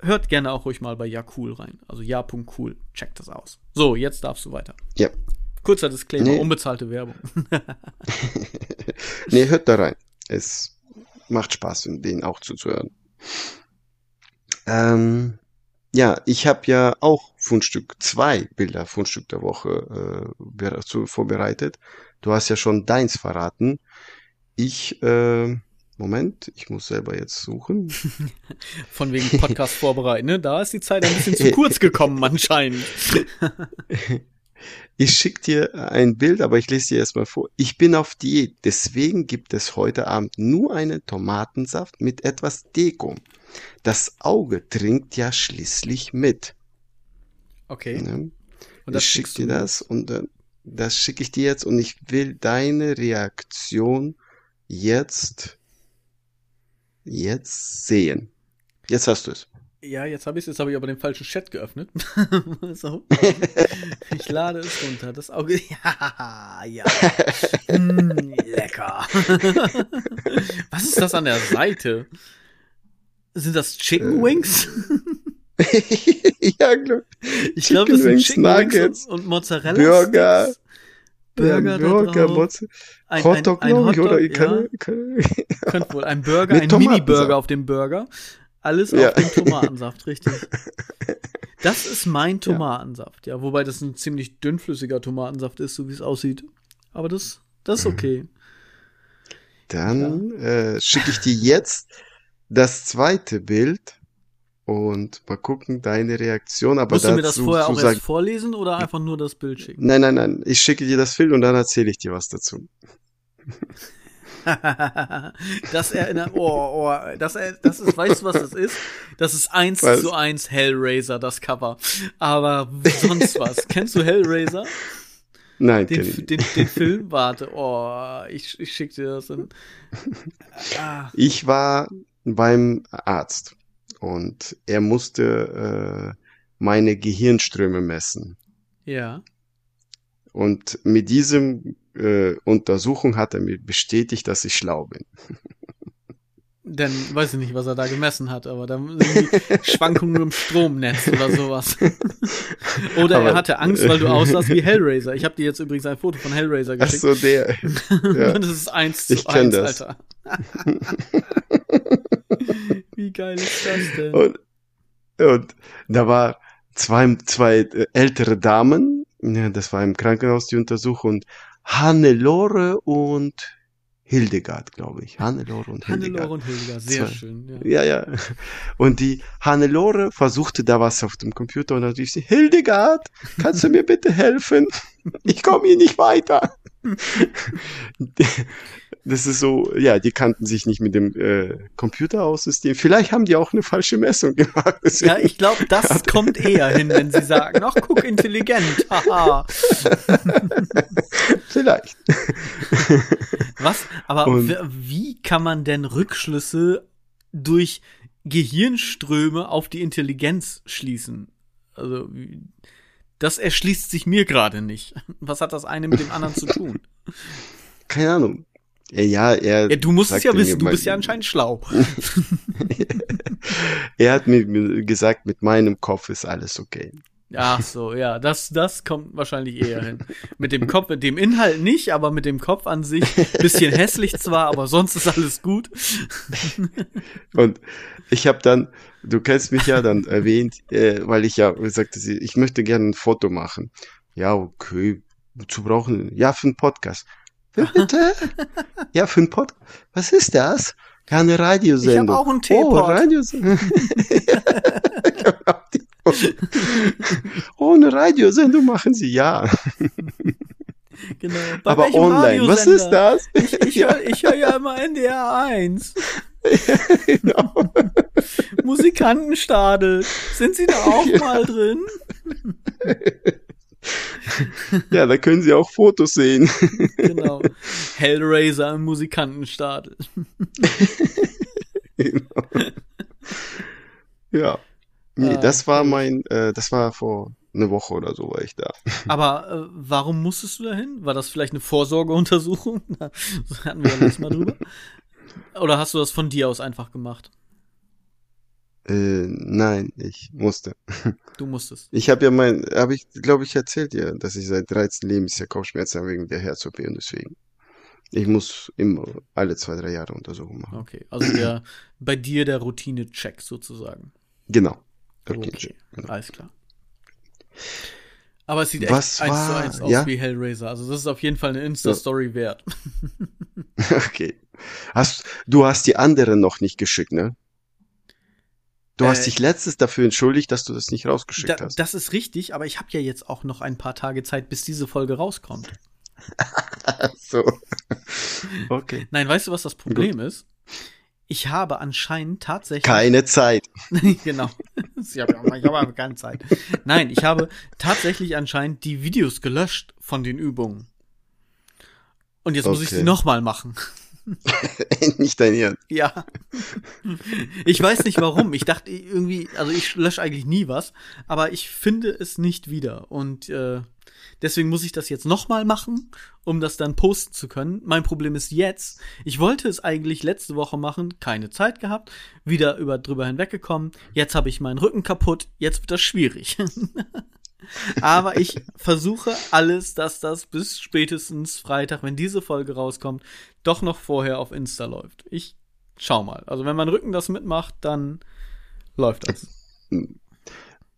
[SPEAKER 1] hört gerne auch ruhig mal bei Ja Cool rein. Also ja.cool. Checkt das aus. So, jetzt darfst du weiter.
[SPEAKER 2] Ja.
[SPEAKER 1] Kurzer Disclaimer,
[SPEAKER 2] Nee.
[SPEAKER 1] unbezahlte Werbung.
[SPEAKER 2] Nee, hört da rein. Es macht Spaß, denen auch zuzuhören. Ähm, ja, ich habe ja auch Fundstück, zwei Bilder Fundstück der Woche äh, zu, vorbereitet. Du hast ja schon deins verraten. Ich, äh, Moment, ich muss selber jetzt suchen.
[SPEAKER 1] Von wegen Podcast vorbereiten, ne? Da ist die Zeit ein bisschen zu kurz gekommen anscheinend.
[SPEAKER 2] Ich schick dir ein Bild, aber ich lese dir erstmal vor. Ich bin auf Diät, deswegen gibt es heute Abend nur einen Tomatensaft mit etwas Deko. Das Auge trinkt ja schließlich mit.
[SPEAKER 1] Okay.
[SPEAKER 2] Ne?
[SPEAKER 1] Und das
[SPEAKER 2] ich schick
[SPEAKER 1] schickst
[SPEAKER 2] dir das und äh, das schicke ich dir jetzt und ich will deine Reaktion jetzt jetzt sehen. Jetzt hast du es.
[SPEAKER 1] Ja, jetzt habe ich es, jetzt habe ich aber den falschen Chat geöffnet. so. Ich lade es runter. Das Auge. Ja, ja. Mm, lecker. Was ist das an der Seite? Sind das Chicken Wings?
[SPEAKER 2] Ja, glaub,
[SPEAKER 1] ich glaube, das sind Chicken Wings und, und Mozzarella.
[SPEAKER 2] Burger.
[SPEAKER 1] Sticks. Burger,
[SPEAKER 2] ja, Burger Mozza
[SPEAKER 1] ein,
[SPEAKER 2] Hotdog,
[SPEAKER 1] ein, ein
[SPEAKER 2] ich,
[SPEAKER 1] Hotdog,
[SPEAKER 2] oder?
[SPEAKER 1] ja.
[SPEAKER 2] Kann, kann,
[SPEAKER 1] Könnte wohl. Ein Burger, ein. Mini-Burger auf dem Burger. Alles
[SPEAKER 2] Ja.
[SPEAKER 1] auf dem Tomatensaft, richtig. Das ist mein Tomatensaft, ja. Wobei das ein ziemlich dünnflüssiger Tomatensaft ist, so wie es aussieht. Aber das, das ist okay.
[SPEAKER 2] Dann äh, schicke ich dir jetzt das zweite Bild und mal gucken deine Reaktion. Aber
[SPEAKER 1] Musst du
[SPEAKER 2] dazu
[SPEAKER 1] mir das vorher auch
[SPEAKER 2] sagen,
[SPEAKER 1] erst vorlesen oder einfach nur das Bild schicken?
[SPEAKER 2] Nein, nein, nein. Ich schicke dir das Bild und dann erzähle ich dir was dazu.
[SPEAKER 1] das erinnert, oh, oh, das, das ist, weißt du, was das ist? Das ist eins
[SPEAKER 2] Was?
[SPEAKER 1] zu eins Hellraiser, das Cover. Aber sonst was. Kennst du Hellraiser?
[SPEAKER 2] Nein,
[SPEAKER 1] Den,
[SPEAKER 2] ich nicht.
[SPEAKER 1] den, den Film? Warte, oh, ich, ich schick dir das in. Ah,
[SPEAKER 2] Ich war beim Arzt und er musste äh, meine Gehirnströme messen.
[SPEAKER 1] ja.
[SPEAKER 2] Und mit diesem äh, Untersuchung hat er mir bestätigt, dass ich schlau bin.
[SPEAKER 1] Dann weiß ich nicht, was er da gemessen hat, aber da sind die Schwankungen im Stromnetz oder sowas. oder er
[SPEAKER 2] Aber-
[SPEAKER 1] hatte Angst, weil du aussahst wie Hellraiser. Ich habe dir jetzt übrigens ein Foto von Hellraiser
[SPEAKER 2] Ach
[SPEAKER 1] geschickt.
[SPEAKER 2] so, der. ja.
[SPEAKER 1] Das ist eins zu
[SPEAKER 2] Ich
[SPEAKER 1] eins,
[SPEAKER 2] das.
[SPEAKER 1] Alter. wie geil ist das denn?
[SPEAKER 2] Und, und da war zwei, zwei äh, ältere Damen, ja, das war im Krankenhaus die Untersuchung, und Hannelore und Hildegard, glaube ich. Hannelore und Hildegard.
[SPEAKER 1] Hannelore und Hildegard, sehr
[SPEAKER 2] Zwei.
[SPEAKER 1] schön. Ja.
[SPEAKER 2] Ja, ja. Und die Hannelore versuchte da was auf dem Computer und dann rief sie, Hildegard, kannst du mir bitte helfen? Ich komme hier nicht weiter. Das ist so, ja, die kannten sich nicht mit dem äh, Computerausystem. Vielleicht haben die auch eine falsche Messung gemacht.
[SPEAKER 1] Ja, ich glaube, das kommt eher hin, wenn sie sagen, ach, guck, intelligent, haha.
[SPEAKER 2] Vielleicht.
[SPEAKER 1] Was? Aber
[SPEAKER 2] Und-
[SPEAKER 1] wie kann man denn Rückschlüsse durch Gehirnströme auf die Intelligenz schließen? Also, das erschließt sich mir gerade nicht. Was hat das eine mit dem anderen zu tun?
[SPEAKER 2] Keine Ahnung. Ja, er,
[SPEAKER 1] Ja, du musst es ja wissen, du bist ja anscheinend schlau.
[SPEAKER 2] er hat mir gesagt, mit meinem Kopf ist alles okay.
[SPEAKER 1] Ach so, ja, das, das kommt wahrscheinlich eher hin. Mit dem Kopf, mit dem Inhalt nicht, aber mit dem Kopf an sich bisschen hässlich zwar, aber sonst ist alles gut.
[SPEAKER 2] Und ich habe dann, du kennst mich ja dann erwähnt, äh, weil ich ja sagte, sie, ich möchte gerne ein Foto machen. Ja, okay, zu brauchen, ja, für einen Podcast. Bitte? ja, für einen Podcast. Was ist das? Ja, eine Radiosendung.
[SPEAKER 1] Ich hab auch einen
[SPEAKER 2] Oh,
[SPEAKER 1] Teepot.
[SPEAKER 2] Radiosendung. Oh, eine Radiosendung machen sie, ja.
[SPEAKER 1] Genau. Bei
[SPEAKER 2] Aber online, was ist das?
[SPEAKER 1] Ich, ich höre hör ja immer NDR 1.
[SPEAKER 2] genau.
[SPEAKER 1] Musikantenstadel. Sind Sie da auch mal drin?
[SPEAKER 2] Ja, da können sie auch Fotos sehen.
[SPEAKER 1] Genau. Hellraiser im Musikantenstadel.
[SPEAKER 2] Genau. ja. Nee,
[SPEAKER 1] Ah,
[SPEAKER 2] das war mein, äh, das war vor eine Woche oder so war ich da.
[SPEAKER 1] Aber äh, warum musstest du dahin? War das vielleicht eine Vorsorgeuntersuchung? Da hatten wir ja letztes Mal drüber. Oder hast du das von dir aus einfach gemacht?
[SPEAKER 2] Äh, nein, ich musste.
[SPEAKER 1] Du musstest.
[SPEAKER 2] Ich habe ja mein, habe ich, glaube ich, erzählt dir, dass ich seit 13 Lebensjahr Kopfschmerzen habe wegen der Herz-OP und deswegen. Ich muss immer alle zwei, drei Jahre Untersuchungen machen.
[SPEAKER 1] Okay. Also der, bei dir der Routine-Check sozusagen.
[SPEAKER 2] Genau.
[SPEAKER 1] Okay.
[SPEAKER 2] Genau.
[SPEAKER 1] Alles klar. Aber es sieht
[SPEAKER 2] Was
[SPEAKER 1] echt eins zu eins aus
[SPEAKER 2] ja?
[SPEAKER 1] wie Hellraiser. Also das ist auf jeden Fall eine Insta-Story wert.
[SPEAKER 2] Okay. Hast, du hast die anderen noch nicht geschickt, ne? Du
[SPEAKER 1] Äh,
[SPEAKER 2] hast dich letztes dafür entschuldigt, dass du das nicht rausgeschickt
[SPEAKER 1] Da,
[SPEAKER 2] hast.
[SPEAKER 1] das ist richtig, aber ich habe ja jetzt auch noch ein paar Tage Zeit, bis diese Folge rauskommt.
[SPEAKER 2] so. Okay.
[SPEAKER 1] Nein, weißt du, was das Problem ist? Ich habe anscheinend tatsächlich.
[SPEAKER 2] Keine Zeit.
[SPEAKER 1] genau. Ich habe habe keine Zeit. Nein, ich habe tatsächlich anscheinend die Videos gelöscht von den Übungen. Und jetzt muss ich
[SPEAKER 2] Okay.
[SPEAKER 1] sie nochmal machen.
[SPEAKER 2] nicht dein Ernst.
[SPEAKER 1] Ja. Ich weiß nicht warum. Ich dachte irgendwie, also ich lösche eigentlich nie was, aber ich finde es nicht wieder. Und äh, Deswegen muss ich das jetzt nochmal machen, um das dann posten zu können. Mein Problem ist jetzt, ich wollte es eigentlich letzte Woche machen, keine Zeit gehabt, wieder über drüber hinweggekommen. Jetzt habe ich meinen Rücken kaputt, jetzt wird das schwierig. Aber ich versuche alles, dass das bis spätestens Freitag, wenn diese Folge rauskommt, doch noch vorher auf Insta läuft. Ich schau mal. Also wenn mein Rücken das mitmacht, dann läuft das.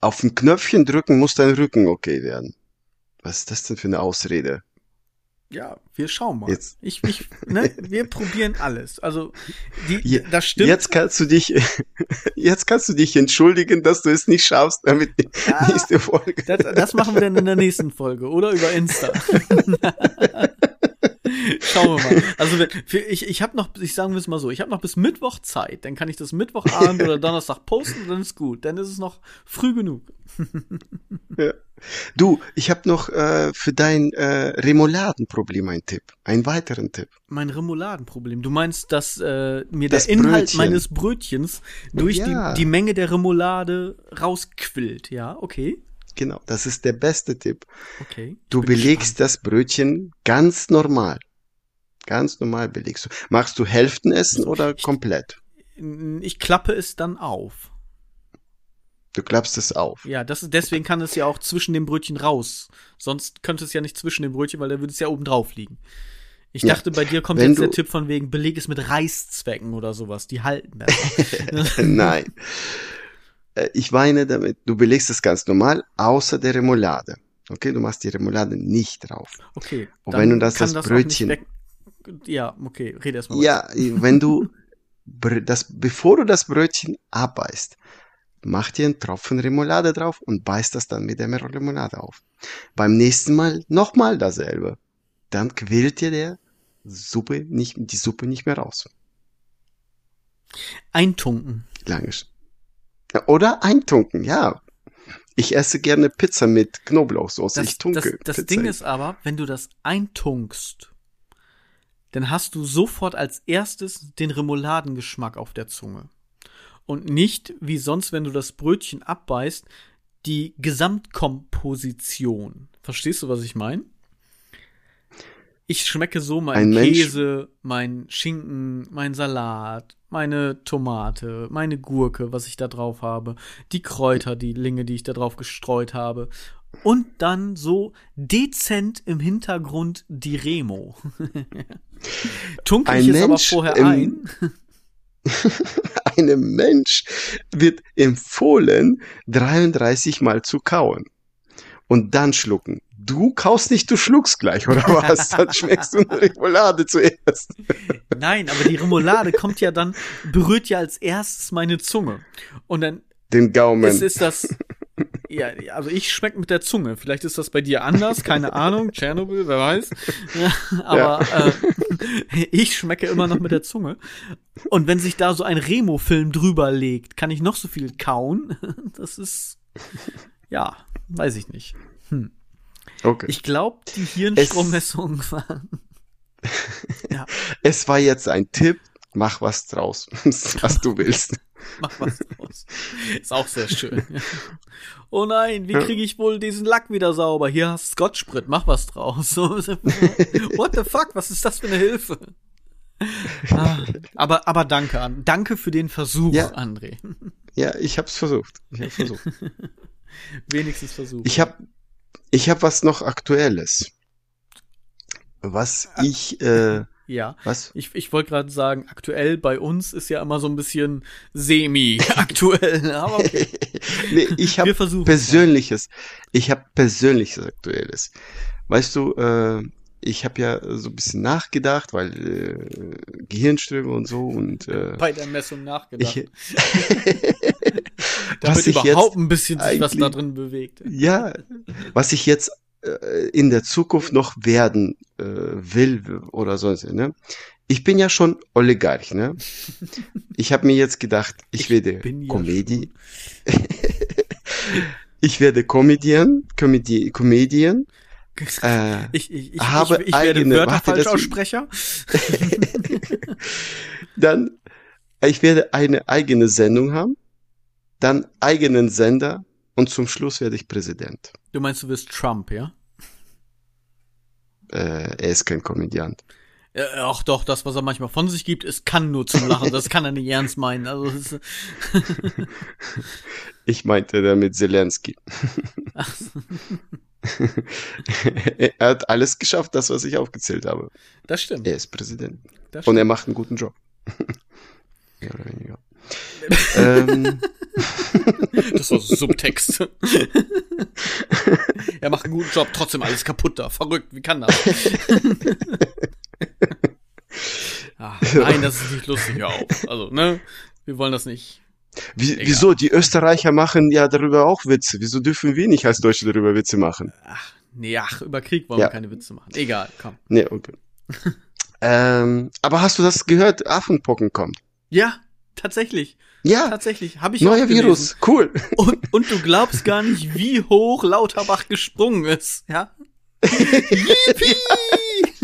[SPEAKER 2] Auf ein Knöpfchen drücken muss dein Rücken okay werden. Was ist das denn für eine Ausrede?
[SPEAKER 1] Ja, wir schauen mal.
[SPEAKER 2] Jetzt.
[SPEAKER 1] Ich, ich, ne, wir probieren alles. Also, die,
[SPEAKER 2] Je-
[SPEAKER 1] das stimmt.
[SPEAKER 2] Jetzt kannst du dich, jetzt kannst du dich entschuldigen, dass du es nicht schaffst, damit die
[SPEAKER 1] Ja.
[SPEAKER 2] nächste Folge.
[SPEAKER 1] Das, das machen wir dann in der nächsten Folge oder über Insta. Schauen wir mal. Also wenn, für, ich, ich habe noch, ich sagen wir es mal so, ich habe noch bis Mittwoch Zeit. Dann kann ich das Mittwochabend oder Donnerstag posten, dann ist gut. Dann ist es noch früh genug.
[SPEAKER 2] Du, ich habe noch äh, für dein äh, Remouladenproblem einen Tipp, einen weiteren Tipp.
[SPEAKER 1] Mein Remouladenproblem. Du meinst, dass äh, mir
[SPEAKER 2] Das
[SPEAKER 1] der Inhalt
[SPEAKER 2] Brötchen.
[SPEAKER 1] meines Brötchens durch
[SPEAKER 2] Ja.
[SPEAKER 1] die, die Menge der Remoulade rausquillt. Ja, okay.
[SPEAKER 2] Genau, das ist der beste Tipp.
[SPEAKER 1] Okay.
[SPEAKER 2] Du
[SPEAKER 1] Ich
[SPEAKER 2] belegst das Brötchen ganz normal. Ganz normal belegst du. Machst du Hälftenessen oder komplett?
[SPEAKER 1] gespannt. Ich klappe es dann auf.
[SPEAKER 2] Du klappst es auf.
[SPEAKER 1] Ja, das deswegen kann es ja auch zwischen dem Brötchen raus. Sonst könnte es ja nicht zwischen dem Brötchen, weil da würde es ja oben drauf liegen. Ich
[SPEAKER 2] Ja,
[SPEAKER 1] dachte, bei dir kommt
[SPEAKER 2] wenn
[SPEAKER 1] jetzt der Tipp von wegen, beleg es mit Reißzwecken oder sowas. Die halten besser.
[SPEAKER 2] Nein. Äh, Ich weine damit. Du belegst es ganz normal, außer der Remoulade. Okay, du machst die Remoulade nicht drauf.
[SPEAKER 1] Okay.
[SPEAKER 2] Und wenn du das- das Brötchen-
[SPEAKER 1] weg- Ja, okay, red erst mal.
[SPEAKER 2] Ja, wenn du das, bevor du das Brötchen abbeißt, mach dir einen Tropfen Remoulade drauf und beißt das dann mit der Remoulade auf. Beim nächsten Mal nochmal dasselbe. Dann quillt dir der Suppe nicht, die Suppe nicht mehr raus.
[SPEAKER 1] Eintunken.
[SPEAKER 2] Lange. Oder eintunken, ja. Ich esse gerne Pizza mit Knoblauchsoße.
[SPEAKER 1] Das,
[SPEAKER 2] ich tunke
[SPEAKER 1] das, das. Ding ist aber, wenn du das eintunkst, dann hast du sofort als erstes den Remouladengeschmack auf der Zunge. Und nicht, wie sonst, wenn du das Brötchen abbeißt, die Gesamtkomposition. Verstehst du, was ich meine? Ich schmecke so
[SPEAKER 2] Ein
[SPEAKER 1] meinen Käse, mein Schinken, mein Salat, meine Tomate, meine Gurke, was ich da drauf habe, die Kräuter, die Linge, die ich da drauf gestreut habe. Und dann so dezent im Hintergrund die Remo. Tunke ich
[SPEAKER 2] Ein
[SPEAKER 1] es aber vorher
[SPEAKER 2] im-
[SPEAKER 1] ein.
[SPEAKER 2] Einem Mensch wird empfohlen, 33 Mal zu kauen und dann schlucken. Du kaust nicht, du schluckst gleich, oder was? Dann schmeckst du eine Remoulade zuerst.
[SPEAKER 1] Nein, aber die Remoulade kommt ja dann, berührt ja als erstes meine Zunge. Und dann
[SPEAKER 2] Den Gaumen.
[SPEAKER 1] ist, ist das. Ja, also ich schmecke mit der Zunge. Vielleicht ist das bei dir anders, keine Ahnung. Tschernobyl, wer weiß. Ja, aber Äh, ich schmecke immer noch mit der Zunge. Und wenn sich da so ein Remo-Film drüber legt, kann ich noch so viel kauen. Das ist. Ja, weiß ich nicht.
[SPEAKER 2] Okay.
[SPEAKER 1] Ich glaube, die Hirnstrommessung war. ja,
[SPEAKER 2] es war jetzt ein Tipp. Mach was draus, was du willst.
[SPEAKER 1] mach was draus. Ist auch sehr schön. Oh nein, wie kriege ich wohl diesen Lack wieder sauber? Hier hast Scotch-Sprit, mach was draus. What the fuck, was ist das für eine Hilfe? Ah, aber, aber danke an. Danke für den Versuch,
[SPEAKER 2] Ja.
[SPEAKER 1] André.
[SPEAKER 2] Ja, ich hab's versucht. Ich hab's versucht.
[SPEAKER 1] Wenigstens Versuch.
[SPEAKER 2] Ich hab, ich hab was noch Aktuelles. Was ich, äh,
[SPEAKER 1] ja.
[SPEAKER 2] was?
[SPEAKER 1] Ich, ich wollte gerade sagen, aktuell bei uns ist ja immer so ein bisschen semi-aktuell. Aber okay.
[SPEAKER 2] nee, ich habe persönliches, ich habe persönliches Aktuelles. Weißt du, äh, ich habe ja so ein bisschen nachgedacht, weil äh, Gehirnströme und so und äh,
[SPEAKER 1] bei der Messung nachgedacht.
[SPEAKER 2] ich, was ich
[SPEAKER 1] überhaupt ein bisschen sich was da drin bewegt.
[SPEAKER 2] ja, was ich jetzt äh, in der Zukunft noch werden äh, will oder sonst, ne? Ich bin ja schon Oligarch, ne? Ich habe mir jetzt gedacht, ich,
[SPEAKER 1] Ich
[SPEAKER 2] werde
[SPEAKER 1] bin ja
[SPEAKER 2] Comedy, ich werde Comedian, Comedy, Comedian, äh,
[SPEAKER 1] Ich, ich, ich,
[SPEAKER 2] habe
[SPEAKER 1] ich, ich werde
[SPEAKER 2] eigene-
[SPEAKER 1] Wörter
[SPEAKER 2] warte, das-
[SPEAKER 1] Falschaussprecher.
[SPEAKER 2] dann, ich werde eine eigene Sendung haben, dann eigenen Sender und zum Schluss werde ich Präsident.
[SPEAKER 1] Du meinst, du wirst Trump, ja?
[SPEAKER 2] äh, er ist kein Komödiant.
[SPEAKER 1] Ach doch, das, was er manchmal von sich gibt, es kann nur zum Lachen. Das kann er nicht ernst meinen. Also,
[SPEAKER 2] Ich meinte damit Zelensky. er hat alles geschafft, das, was ich aufgezählt habe.
[SPEAKER 1] das stimmt.
[SPEAKER 2] Er ist Präsident. Und er macht einen guten Job. Mehr oder weniger. ähm,
[SPEAKER 1] Das war so Subtext. er macht einen guten Job, trotzdem alles kaputt da. Verrückt, wie kann das? ah, nein, das ist nicht lustig, hör auf. Also, ne? Wir wollen das nicht.
[SPEAKER 2] wie,
[SPEAKER 1] Egal.
[SPEAKER 2] wieso? Die Österreicher machen ja darüber auch Witze. Wieso dürfen wir nicht als Deutsche darüber Witze machen?
[SPEAKER 1] Ach, nee, ach, über Krieg wollen
[SPEAKER 2] Ja.
[SPEAKER 1] wir keine Witze machen. Egal, komm.
[SPEAKER 2] Nee, okay. ähm, aber hast du das gehört? Affenpocken kommt.
[SPEAKER 1] Ja, tatsächlich.
[SPEAKER 2] Ja,
[SPEAKER 1] Tatsächlich. Habe ich
[SPEAKER 2] neuer
[SPEAKER 1] auch.
[SPEAKER 2] Virus. Cool.
[SPEAKER 1] Und, und du glaubst gar nicht, wie hoch Lauterbach gesprungen ist, ja? Yippie!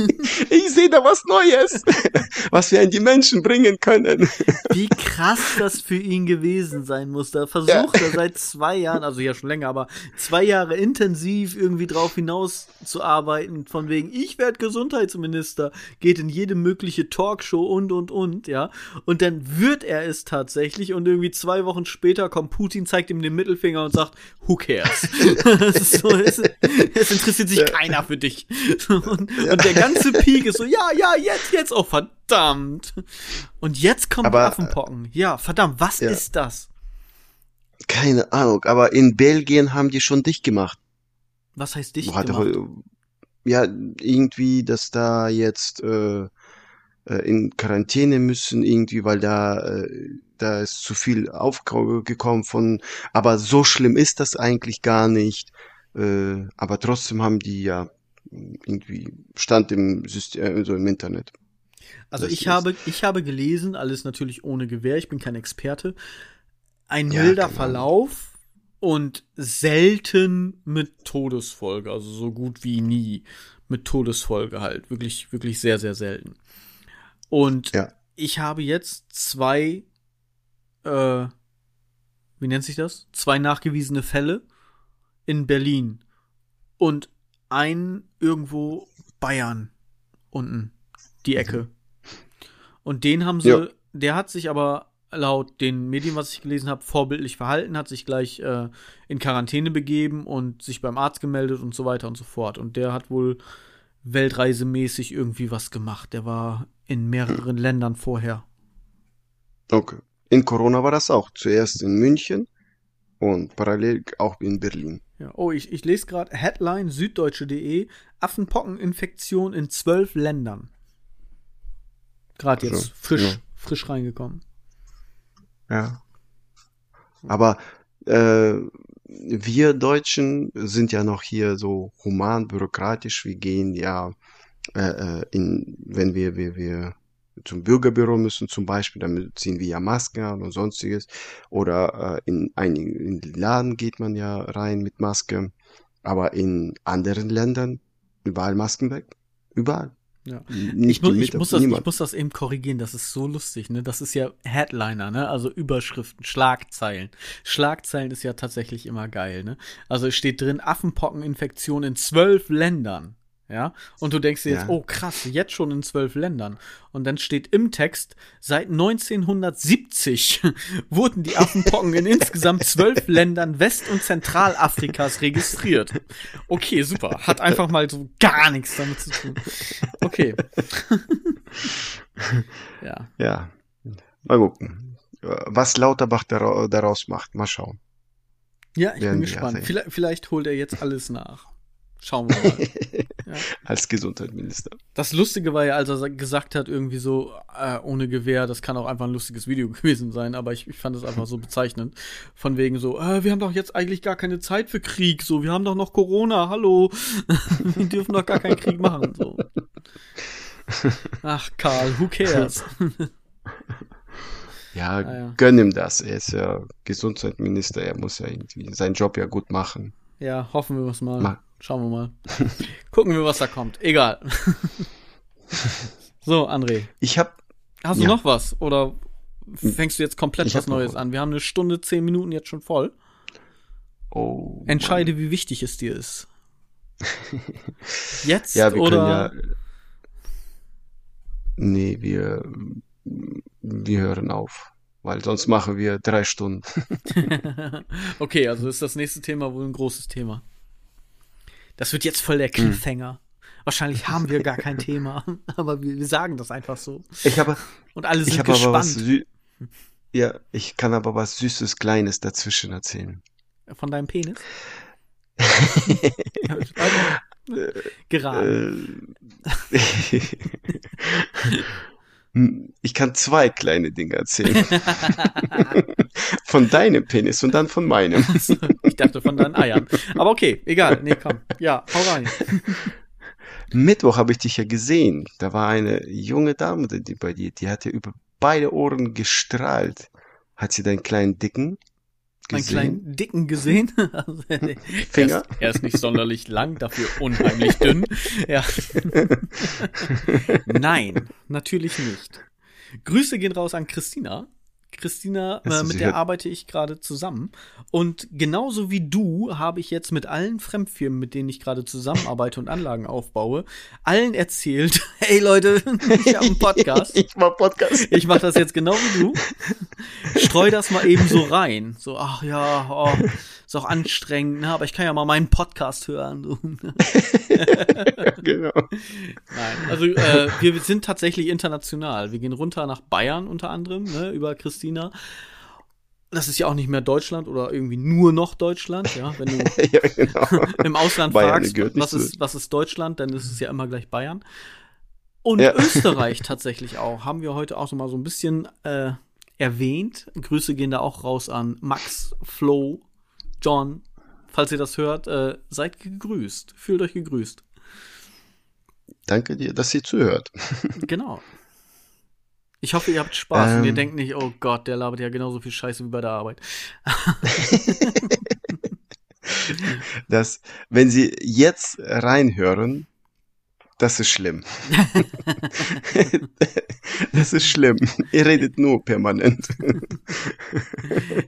[SPEAKER 2] Ich sehe da was Neues, was wir an die Menschen bringen können.
[SPEAKER 1] Wie krass das für ihn gewesen sein muss. Da versucht er seit zwei Jahren, also ja schon länger, aber zwei Jahre intensiv irgendwie drauf hinaus zu arbeiten, von wegen, ich werde Gesundheitsminister, geht in jede mögliche Talkshow und und und, ja. Und dann wird er es tatsächlich und irgendwie zwei Wochen später kommt Putin, zeigt ihm den Mittelfinger und sagt, who cares? So, es, es interessiert sich keiner für dich. Und, und der ganze Peak ist so, ja, ja, jetzt, jetzt, oh verdammt. Und jetzt kommen
[SPEAKER 2] Aber,
[SPEAKER 1] Affenpocken. Ja, verdammt, was
[SPEAKER 2] ja.
[SPEAKER 1] ist das?
[SPEAKER 2] Keine Ahnung, aber in Belgien haben die schon dicht gemacht.
[SPEAKER 1] Was heißt dicht
[SPEAKER 2] Hat
[SPEAKER 1] gemacht?
[SPEAKER 2] aber, ja, irgendwie, dass da jetzt äh, äh, in Quarantäne müssen, irgendwie, weil da, äh, da ist zu viel aufgekommen von, aber so schlimm ist das eigentlich gar nicht. Äh, aber trotzdem haben die ja irgendwie stand im System, so im Internet.
[SPEAKER 1] Also ich
[SPEAKER 2] ist-
[SPEAKER 1] habe, ich habe gelesen, alles natürlich ohne Gewehr, ich bin kein Experte, ein
[SPEAKER 2] Ja,
[SPEAKER 1] milder
[SPEAKER 2] Ahnung.
[SPEAKER 1] Verlauf und selten mit Todesfolge, also so gut wie nie mit Todesfolge halt, wirklich, wirklich sehr, sehr selten. Und
[SPEAKER 2] Ja.
[SPEAKER 1] ich habe jetzt zwei, äh, wie nennt sich das? Zwei nachgewiesene Fälle in Berlin und ein irgendwo Bayern unten die Ecke. Und den haben sie,
[SPEAKER 2] Ja.
[SPEAKER 1] der hat sich aber laut den Medien, was ich gelesen habe, vorbildlich verhalten, hat sich gleich äh, in Quarantäne begeben und sich beim Arzt gemeldet und so weiter und so fort. Und der hat wohl weltreisemäßig irgendwie was gemacht. Der war in mehreren Ländern vorher.
[SPEAKER 2] Okay. In Corona war das auch. Zuerst in München und parallel auch in Berlin.
[SPEAKER 1] Ja. Oh, ich, ich lese gerade Headline süddeutsche.de Affenpockeninfektion in zwölf Ländern. Gerade jetzt
[SPEAKER 2] So,
[SPEAKER 1] frisch,
[SPEAKER 2] ja.
[SPEAKER 1] frisch reingekommen.
[SPEAKER 2] Ja. Aber äh, wir Deutschen sind ja noch hier so human, bürokratisch. Wir gehen ja äh, äh, in, wenn wir, wir, wir zum Bürgerbüro müssen zum Beispiel, dann ziehen wir ja Masken an und sonstiges. Oder äh, in einigen in den Laden geht man ja rein mit Maske. Aber in anderen Ländern überall Masken weg. Überall.
[SPEAKER 1] Ja. Ich, mu ich, muss das, ich muss das eben korrigieren, das ist so lustig, ne? Das ist ja Headliner, ne? Also Überschriften, Schlagzeilen. Schlagzeilen ist ja tatsächlich immer geil, ne? Also es steht drin, Affenpockeninfektion in zwölf Ländern. Ja, und du denkst dir jetzt,
[SPEAKER 2] Ja.
[SPEAKER 1] oh krass, jetzt schon in zwölf Ländern. Und dann steht im Text, seit 1970 wurden die Affenpocken in insgesamt zwölf Ländern West- und Zentralafrikas registriert. Okay, super. Hat einfach mal so gar nichts damit zu tun. Okay. ja.
[SPEAKER 2] Ja, mal gucken. Was Lauterbach dara- daraus macht, mal schauen.
[SPEAKER 1] Ja, ich
[SPEAKER 2] Werden
[SPEAKER 1] bin gespannt. Vielleicht, vielleicht holt er jetzt alles nach. Schauen wir mal. Ja.
[SPEAKER 2] Als Gesundheitsminister.
[SPEAKER 1] Das Lustige war ja, als er sa- gesagt hat, irgendwie so, äh, ohne Gewehr, das kann auch einfach ein lustiges Video gewesen sein, aber ich, ich fand es einfach so bezeichnend. Von wegen so, äh, wir haben doch jetzt eigentlich gar keine Zeit für Krieg, so, wir haben doch noch Corona, hallo. wir dürfen doch gar keinen Krieg machen, so. Ach, Karl, who cares?
[SPEAKER 2] Ja,
[SPEAKER 1] Ah, ja.
[SPEAKER 2] gönn ihm das. Er ist ja Gesundheitsminister, er muss ja irgendwie seinen Job ja gut machen.
[SPEAKER 1] Ja, hoffen wir es mal.
[SPEAKER 2] Mal.
[SPEAKER 1] Schauen wir mal. Gucken wir, was da kommt. Egal. so, André.
[SPEAKER 2] Ich hab,
[SPEAKER 1] Hast du
[SPEAKER 2] Ja.
[SPEAKER 1] noch was? Oder fängst du jetzt komplett
[SPEAKER 2] Ich
[SPEAKER 1] was Neues an? Wir haben eine Stunde, zehn Minuten jetzt schon voll.
[SPEAKER 2] oh.
[SPEAKER 1] Entscheide, wie wichtig es dir ist. Jetzt
[SPEAKER 2] Ja, wir
[SPEAKER 1] oder?
[SPEAKER 2] können ja. Nee, wir, wir hören auf. Weil sonst machen wir drei Stunden.
[SPEAKER 1] okay, also ist das nächste Thema wohl ein großes Thema. Das wird jetzt voll der
[SPEAKER 2] Hm.
[SPEAKER 1] Cliffhanger. Wahrscheinlich haben wir gar kein Thema, aber wir, wir sagen das einfach so.
[SPEAKER 2] Ich habe,
[SPEAKER 1] Und alle
[SPEAKER 2] ich
[SPEAKER 1] sind
[SPEAKER 2] was
[SPEAKER 1] gespannt
[SPEAKER 2] Ja, ich kann aber was Süßes, Kleines dazwischen erzählen.
[SPEAKER 1] von deinem Penis. Geraten.
[SPEAKER 2] Ich kann zwei kleine Dinge erzählen. Von deinem Penis und dann von meinem.
[SPEAKER 1] ich dachte von deinen Eiern. Aber okay, egal. Nee, komm. Ja, hau rein.
[SPEAKER 2] Mittwoch habe ich dich ja gesehen. Da war eine junge Dame die bei dir, die hatte über beide Ohren gestrahlt. Hat sie deinen kleinen Dicken
[SPEAKER 1] Meinen
[SPEAKER 2] gesehen?
[SPEAKER 1] kleinen Dicken gesehen. Also, nee,
[SPEAKER 2] Finger?
[SPEAKER 1] Er ist, er ist nicht sonderlich lang, dafür unheimlich dünn. Ja. Nein, natürlich nicht. Grüße gehen raus an Christina. Christina, äh, mit der
[SPEAKER 2] hört-
[SPEAKER 1] arbeite ich gerade zusammen. Und genauso wie du habe ich jetzt mit allen Fremdfirmen, mit denen ich gerade zusammenarbeite und Anlagen aufbaue, allen erzählt, hey Leute, ich habe einen Podcast.
[SPEAKER 2] ich mach Podcast.
[SPEAKER 1] Ich mache das jetzt genau wie du. Streu das mal eben so rein. So, ach ja, oh, ist auch anstrengend, ne? aber ich kann ja mal meinen Podcast hören. So.
[SPEAKER 2] genau.
[SPEAKER 1] Nein, also äh, wir sind tatsächlich international. Wir gehen runter nach Bayern unter anderem, ne, über Christina. Das ist ja auch nicht mehr Deutschland oder irgendwie nur noch Deutschland, ja. Wenn du
[SPEAKER 2] ja, genau.
[SPEAKER 1] im Ausland
[SPEAKER 2] Bayern
[SPEAKER 1] fragst, was ist, was ist Deutschland, dann ist es ja immer gleich Bayern. Und
[SPEAKER 2] Ja.
[SPEAKER 1] Österreich tatsächlich auch. Haben wir heute auch noch mal so ein bisschen äh, erwähnt. Grüße gehen da auch raus an Max, Flo, John. Falls ihr das hört, äh, seid gegrüßt. Fühlt euch gegrüßt.
[SPEAKER 2] Danke dir, dass ihr zuhört.
[SPEAKER 1] Genau. Ich hoffe, ihr habt Spaß und ihr
[SPEAKER 2] Ähm.
[SPEAKER 1] denkt nicht, oh Gott, der labert ja genauso viel Scheiße wie bei der Arbeit.
[SPEAKER 2] dass, wenn Sie jetzt reinhören, das ist schlimm. das ist schlimm. Ihr redet nur permanent.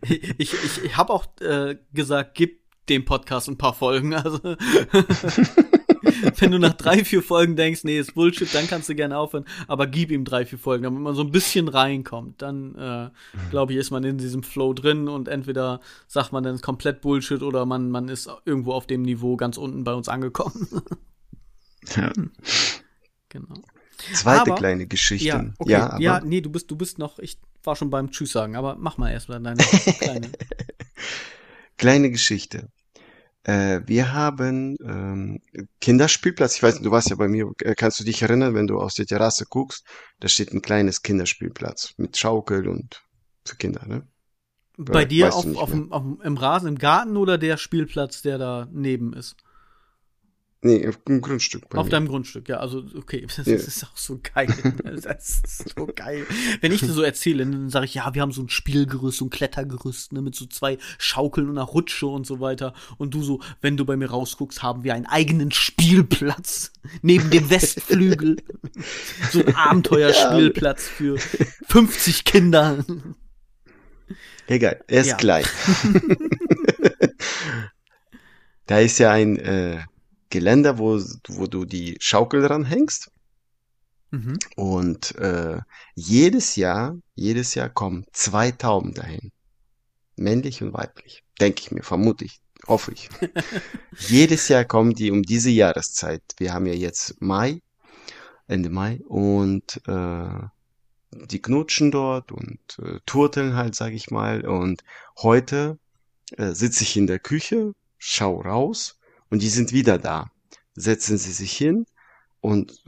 [SPEAKER 1] Ich, ich, ich habe auch äh, gesagt, gib dem Podcast ein paar Folgen. Also wenn du nach drei, vier Folgen denkst, nee, ist Bullshit, dann kannst du gerne aufhören. Aber gib ihm drei, vier Folgen, damit man so ein bisschen reinkommt. Dann, äh, glaube ich, ist man in diesem Flow drin und entweder sagt man dann komplett Bullshit oder man, man ist irgendwo auf dem Niveau ganz unten bei uns angekommen.
[SPEAKER 2] Ja.
[SPEAKER 1] genau.
[SPEAKER 2] Zweite
[SPEAKER 1] Aber-
[SPEAKER 2] kleine Geschichte.
[SPEAKER 1] Ja, okay.
[SPEAKER 2] ja,
[SPEAKER 1] Ja,
[SPEAKER 2] aber
[SPEAKER 1] nee, du bist, du bist noch, ich war schon beim Tschüss sagen, aber mach mal erst mal deine kleine.
[SPEAKER 2] kleine Geschichte. Äh, wir haben ähm, Kinderspielplatz. Ich weiß nicht, du warst ja bei mir. Äh, Kannst du dich erinnern, wenn du aus der Terrasse guckst? Da steht ein kleines Kinderspielplatz mit Schaukel und für Kinder, ne?
[SPEAKER 1] Bei dir auf, auf, auf im Rasen, im Garten oder der Spielplatz, der da neben ist?
[SPEAKER 2] Nee, auf dem Grundstück.
[SPEAKER 1] Auf
[SPEAKER 2] mir.
[SPEAKER 1] deinem Grundstück, ja, also okay, das
[SPEAKER 2] Ja.
[SPEAKER 1] ist auch so geil. Das ist so geil. Wenn ich dir so erzähle, dann sage ich, ja, wir haben so ein Spielgerüst, so ein Klettergerüst, ne, mit so zwei Schaukeln und einer Rutsche und so weiter. Und du so, wenn du bei mir rausguckst, haben wir einen eigenen Spielplatz neben dem Westflügel. so ein Abenteuerspielplatz für 50 Kinder.
[SPEAKER 2] Egal, er ist
[SPEAKER 1] Ja.
[SPEAKER 2] klein. da ist ja ein äh, Geländer, wo, wo du die Schaukel dran hängst.
[SPEAKER 1] Mhm.
[SPEAKER 2] Und äh, jedes Jahr, jedes Jahr kommen zwei Tauben dahin. Männlich und weiblich. Denke ich mir, vermute ich, hoffe ich. jedes Jahr kommen die um diese Jahreszeit. Wir haben ja jetzt Mai, Ende Mai, und äh, die knutschen dort und äh, turteln halt, sag ich mal. Und heute äh, sitze ich in der Küche, schau raus und die sind wieder da. Setzen sie sich hin und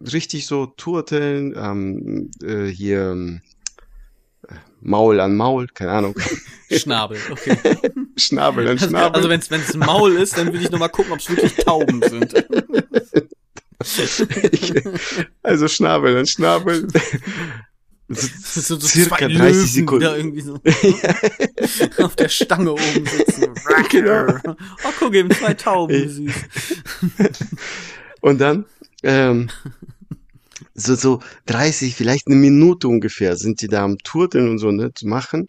[SPEAKER 2] richtig so turteln, ähm, äh, hier äh, Maul an Maul, keine Ahnung,
[SPEAKER 1] Schnabel, okay.
[SPEAKER 2] Schnabel an
[SPEAKER 1] Also,
[SPEAKER 2] Schnabel.
[SPEAKER 1] also wenn es ein Maul ist, dann will ich noch mal gucken, ob es wirklich Tauben sind.
[SPEAKER 2] also Schnabel an Schnabel.
[SPEAKER 1] Sind so, so
[SPEAKER 2] Circa
[SPEAKER 1] zwei
[SPEAKER 2] 30
[SPEAKER 1] Löwen,
[SPEAKER 2] Sekunden.
[SPEAKER 1] da irgendwie so auf der Stange oben sitzen.
[SPEAKER 2] Genau.
[SPEAKER 1] Oh, guck eben, zwei Tauben, süß.
[SPEAKER 2] Und dann ähm, so so 30, vielleicht eine Minute ungefähr sind die da am Turteln und so ne, zu machen.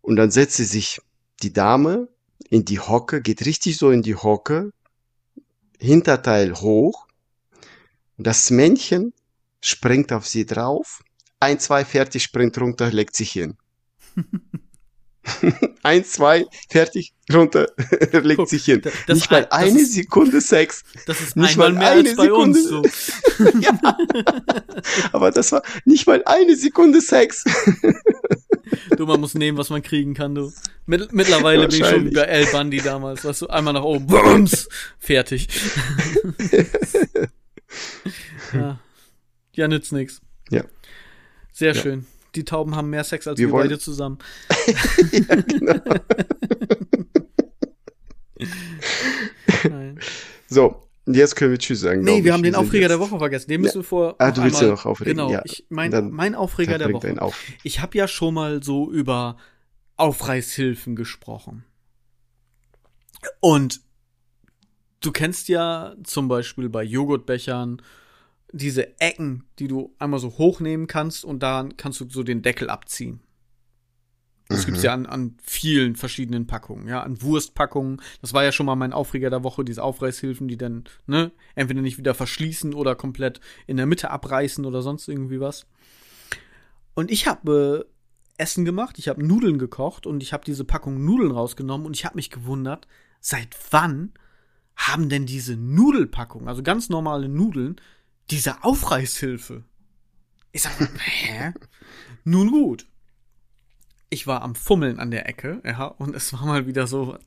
[SPEAKER 2] Und dann setzt sie sich die Dame in die Hocke, geht richtig so in die Hocke Hinterteil hoch. Das Männchen springt auf sie drauf. Ein, zwei, fertig, springt runter, legt sich hin. Eins, zwei, fertig, runter, legt Guck, sich hin. Nicht mal eine ist, Sekunde Sex.
[SPEAKER 1] Das ist nicht mal mehr eine als bei Sekunde. uns so.
[SPEAKER 2] ja. Aber das war nicht mal eine Sekunde Sex.
[SPEAKER 1] du, man muss nehmen, was man kriegen kann, du. Mitt mittlerweile bin ich schon bei El Bundy damals, weißt du, einmal nach oben, bums, fertig. ja. ja, nützt nix.
[SPEAKER 2] Ja.
[SPEAKER 1] Sehr ja. schön die Tauben haben mehr Sex als wir, wir beide zusammen.
[SPEAKER 2] ja, genau. Nein. So, jetzt können wir Tschüss sagen.
[SPEAKER 1] Nee, wir haben den Aufreger jetzt. der Woche vergessen. Den müssen wir vor.
[SPEAKER 2] Ah, du willst ja noch aufregen.
[SPEAKER 1] Genau,
[SPEAKER 2] ja.
[SPEAKER 1] ich, mein, mein Aufreger der Woche. Auf. Ich habe ja schon mal so über Aufreißhilfen gesprochen. Und du kennst ja zum Beispiel bei Joghurtbechern diese Ecken, die du einmal so hochnehmen kannst und dann kannst du so den Deckel abziehen. Das mhm. gibt's ja an, an vielen verschiedenen Packungen, ja, an Wurstpackungen. Das war ja schon mal mein Aufreger der Woche, diese Aufreißhilfen, die dann, ne, entweder nicht wieder verschließen oder komplett in der Mitte abreißen oder sonst irgendwie was. Und ich habe äh, Essen gemacht, ich habe Nudeln gekocht und ich habe diese Packung Nudeln rausgenommen und ich habe mich gewundert, seit wann haben denn diese Nudelpackungen, also ganz normale Nudeln, diese Aufreißhilfe. Ich sag, hä? Nun gut. Ich war am Fummeln an der Ecke, ja, und es war mal wieder so,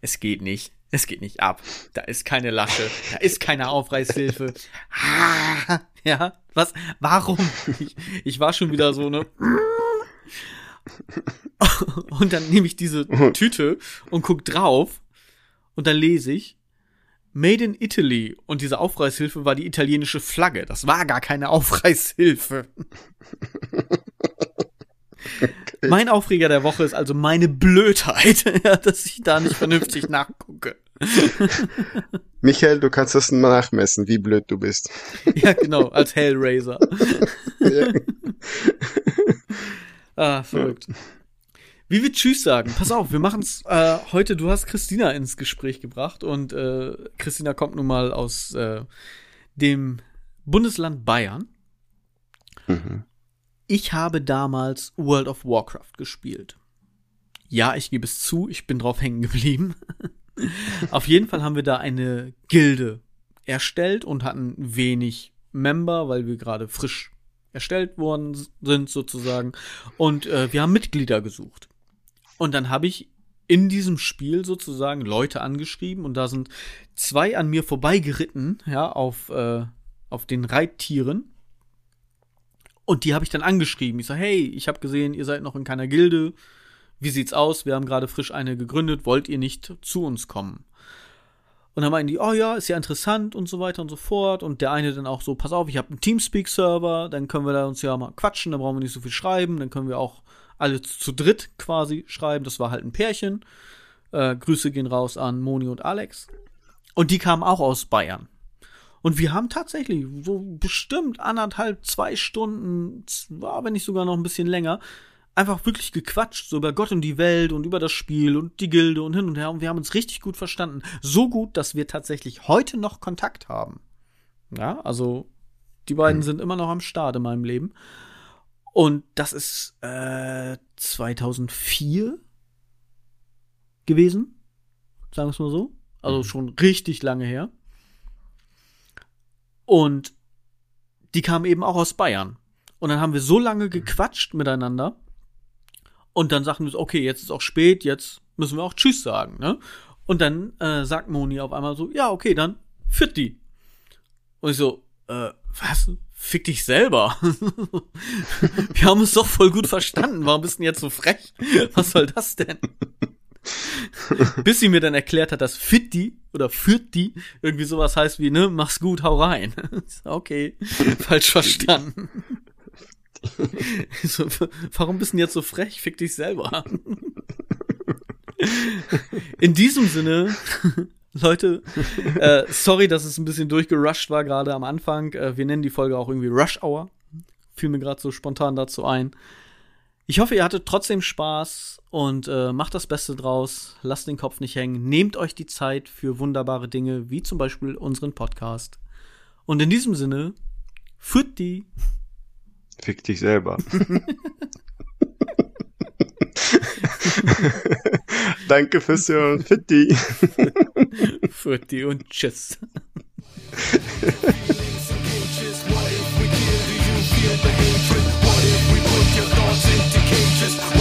[SPEAKER 1] es geht nicht. Es geht nicht ab. Da ist keine Lasche. Da ist keine Aufreißhilfe. Ah, ja, was? Warum? Ich, ich war schon wieder so, ne? Und dann nehme ich diese Tüte und guck drauf und dann lese ich Made in Italy und diese Aufreißhilfe war die italienische Flagge. Das war gar keine Aufreißhilfe. Okay. Mein Aufreger der Woche ist also meine Blödheit, dass ich da nicht vernünftig nachgucke.
[SPEAKER 2] Michael, du kannst das nachmessen, wie blöd du bist.
[SPEAKER 1] Ja, genau, als Hellraiser. Ja. ah, verrückt. Wie wir Tschüss sagen. Pass auf, wir machen's äh, heute. Du hast Christina ins Gespräch gebracht und äh, Christina kommt nun mal aus äh, dem Bundesland Bayern. Mhm. Ich habe damals World of Warcraft gespielt. Ja, ich gebe es zu, ich bin drauf hängen geblieben. Auf jeden Fall haben wir da eine Gilde erstellt und hatten wenig Member, weil wir gerade frisch erstellt worden sind sozusagen. Und äh, wir haben Mitglieder gesucht. Und dann habe ich in diesem Spiel sozusagen Leute angeschrieben und da sind zwei an mir vorbeigeritten, ja, auf, äh, auf den Reittieren. Und die habe ich dann angeschrieben. Ich sage, hey, ich habe gesehen, ihr seid noch in keiner Gilde. Wie sieht's aus? Wir haben gerade frisch eine gegründet. Wollt ihr nicht zu uns kommen? Und dann meinen die, oh ja, ist ja interessant und so weiter und so fort. Und der eine dann auch so, pass auf, ich habe einen Teamspeak-Server, dann können wir da uns ja mal quatschen, dann brauchen wir nicht so viel schreiben, dann können wir auch alle zu dritt quasi schreiben. Das war halt ein Pärchen. Äh, Grüße gehen raus an Moni und Alex. Und die kamen auch aus Bayern. Und wir haben tatsächlich so bestimmt anderthalb, zwei Stunden, war wenn nicht sogar noch ein bisschen länger, einfach wirklich gequatscht, so über Gott und die Welt und über das Spiel und die Gilde und hin und her. Und wir haben uns richtig gut verstanden. So gut, dass wir tatsächlich heute noch Kontakt haben. Ja, also die beiden sind immer noch am Start in meinem Leben. Und das ist äh, 2004 gewesen, sagen wir es mal so. Also mhm. schon richtig lange her. Und die kamen eben auch aus Bayern. Und dann haben wir so lange gequatscht miteinander. Und dann sagten wir, so, okay, jetzt ist auch spät, jetzt müssen wir auch Tschüss sagen, ne? Und dann äh, sagt Moni auf einmal so, ja, okay, dann führt die. Und ich so, äh, was? Fick dich selber. Wir haben es doch voll gut verstanden. Warum bist du denn jetzt so frech? Was soll das denn? Bis sie mir dann erklärt hat, dass Fitti oder Fürti irgendwie sowas heißt wie, ne, mach's gut, hau rein. okay, falsch verstanden. so, warum bist du denn jetzt so frech? Fick dich selber. In diesem Sinne Leute, äh, sorry, dass es ein bisschen durchgerusht war gerade am Anfang. Äh, wir nennen die Folge auch irgendwie Rush Hour. Fiel mir gerade so spontan dazu ein. Ich hoffe, ihr hattet trotzdem Spaß und äh, macht das Beste draus. Lasst den Kopf nicht hängen. Nehmt euch die Zeit für wunderbare Dinge, wie zum Beispiel unseren Podcast. Und in diesem Sinne, führt die.
[SPEAKER 2] Fick dich selber. Danke fürs Hören. Fitti.
[SPEAKER 1] Fitti und tschüss. What if we put your thoughts into cages?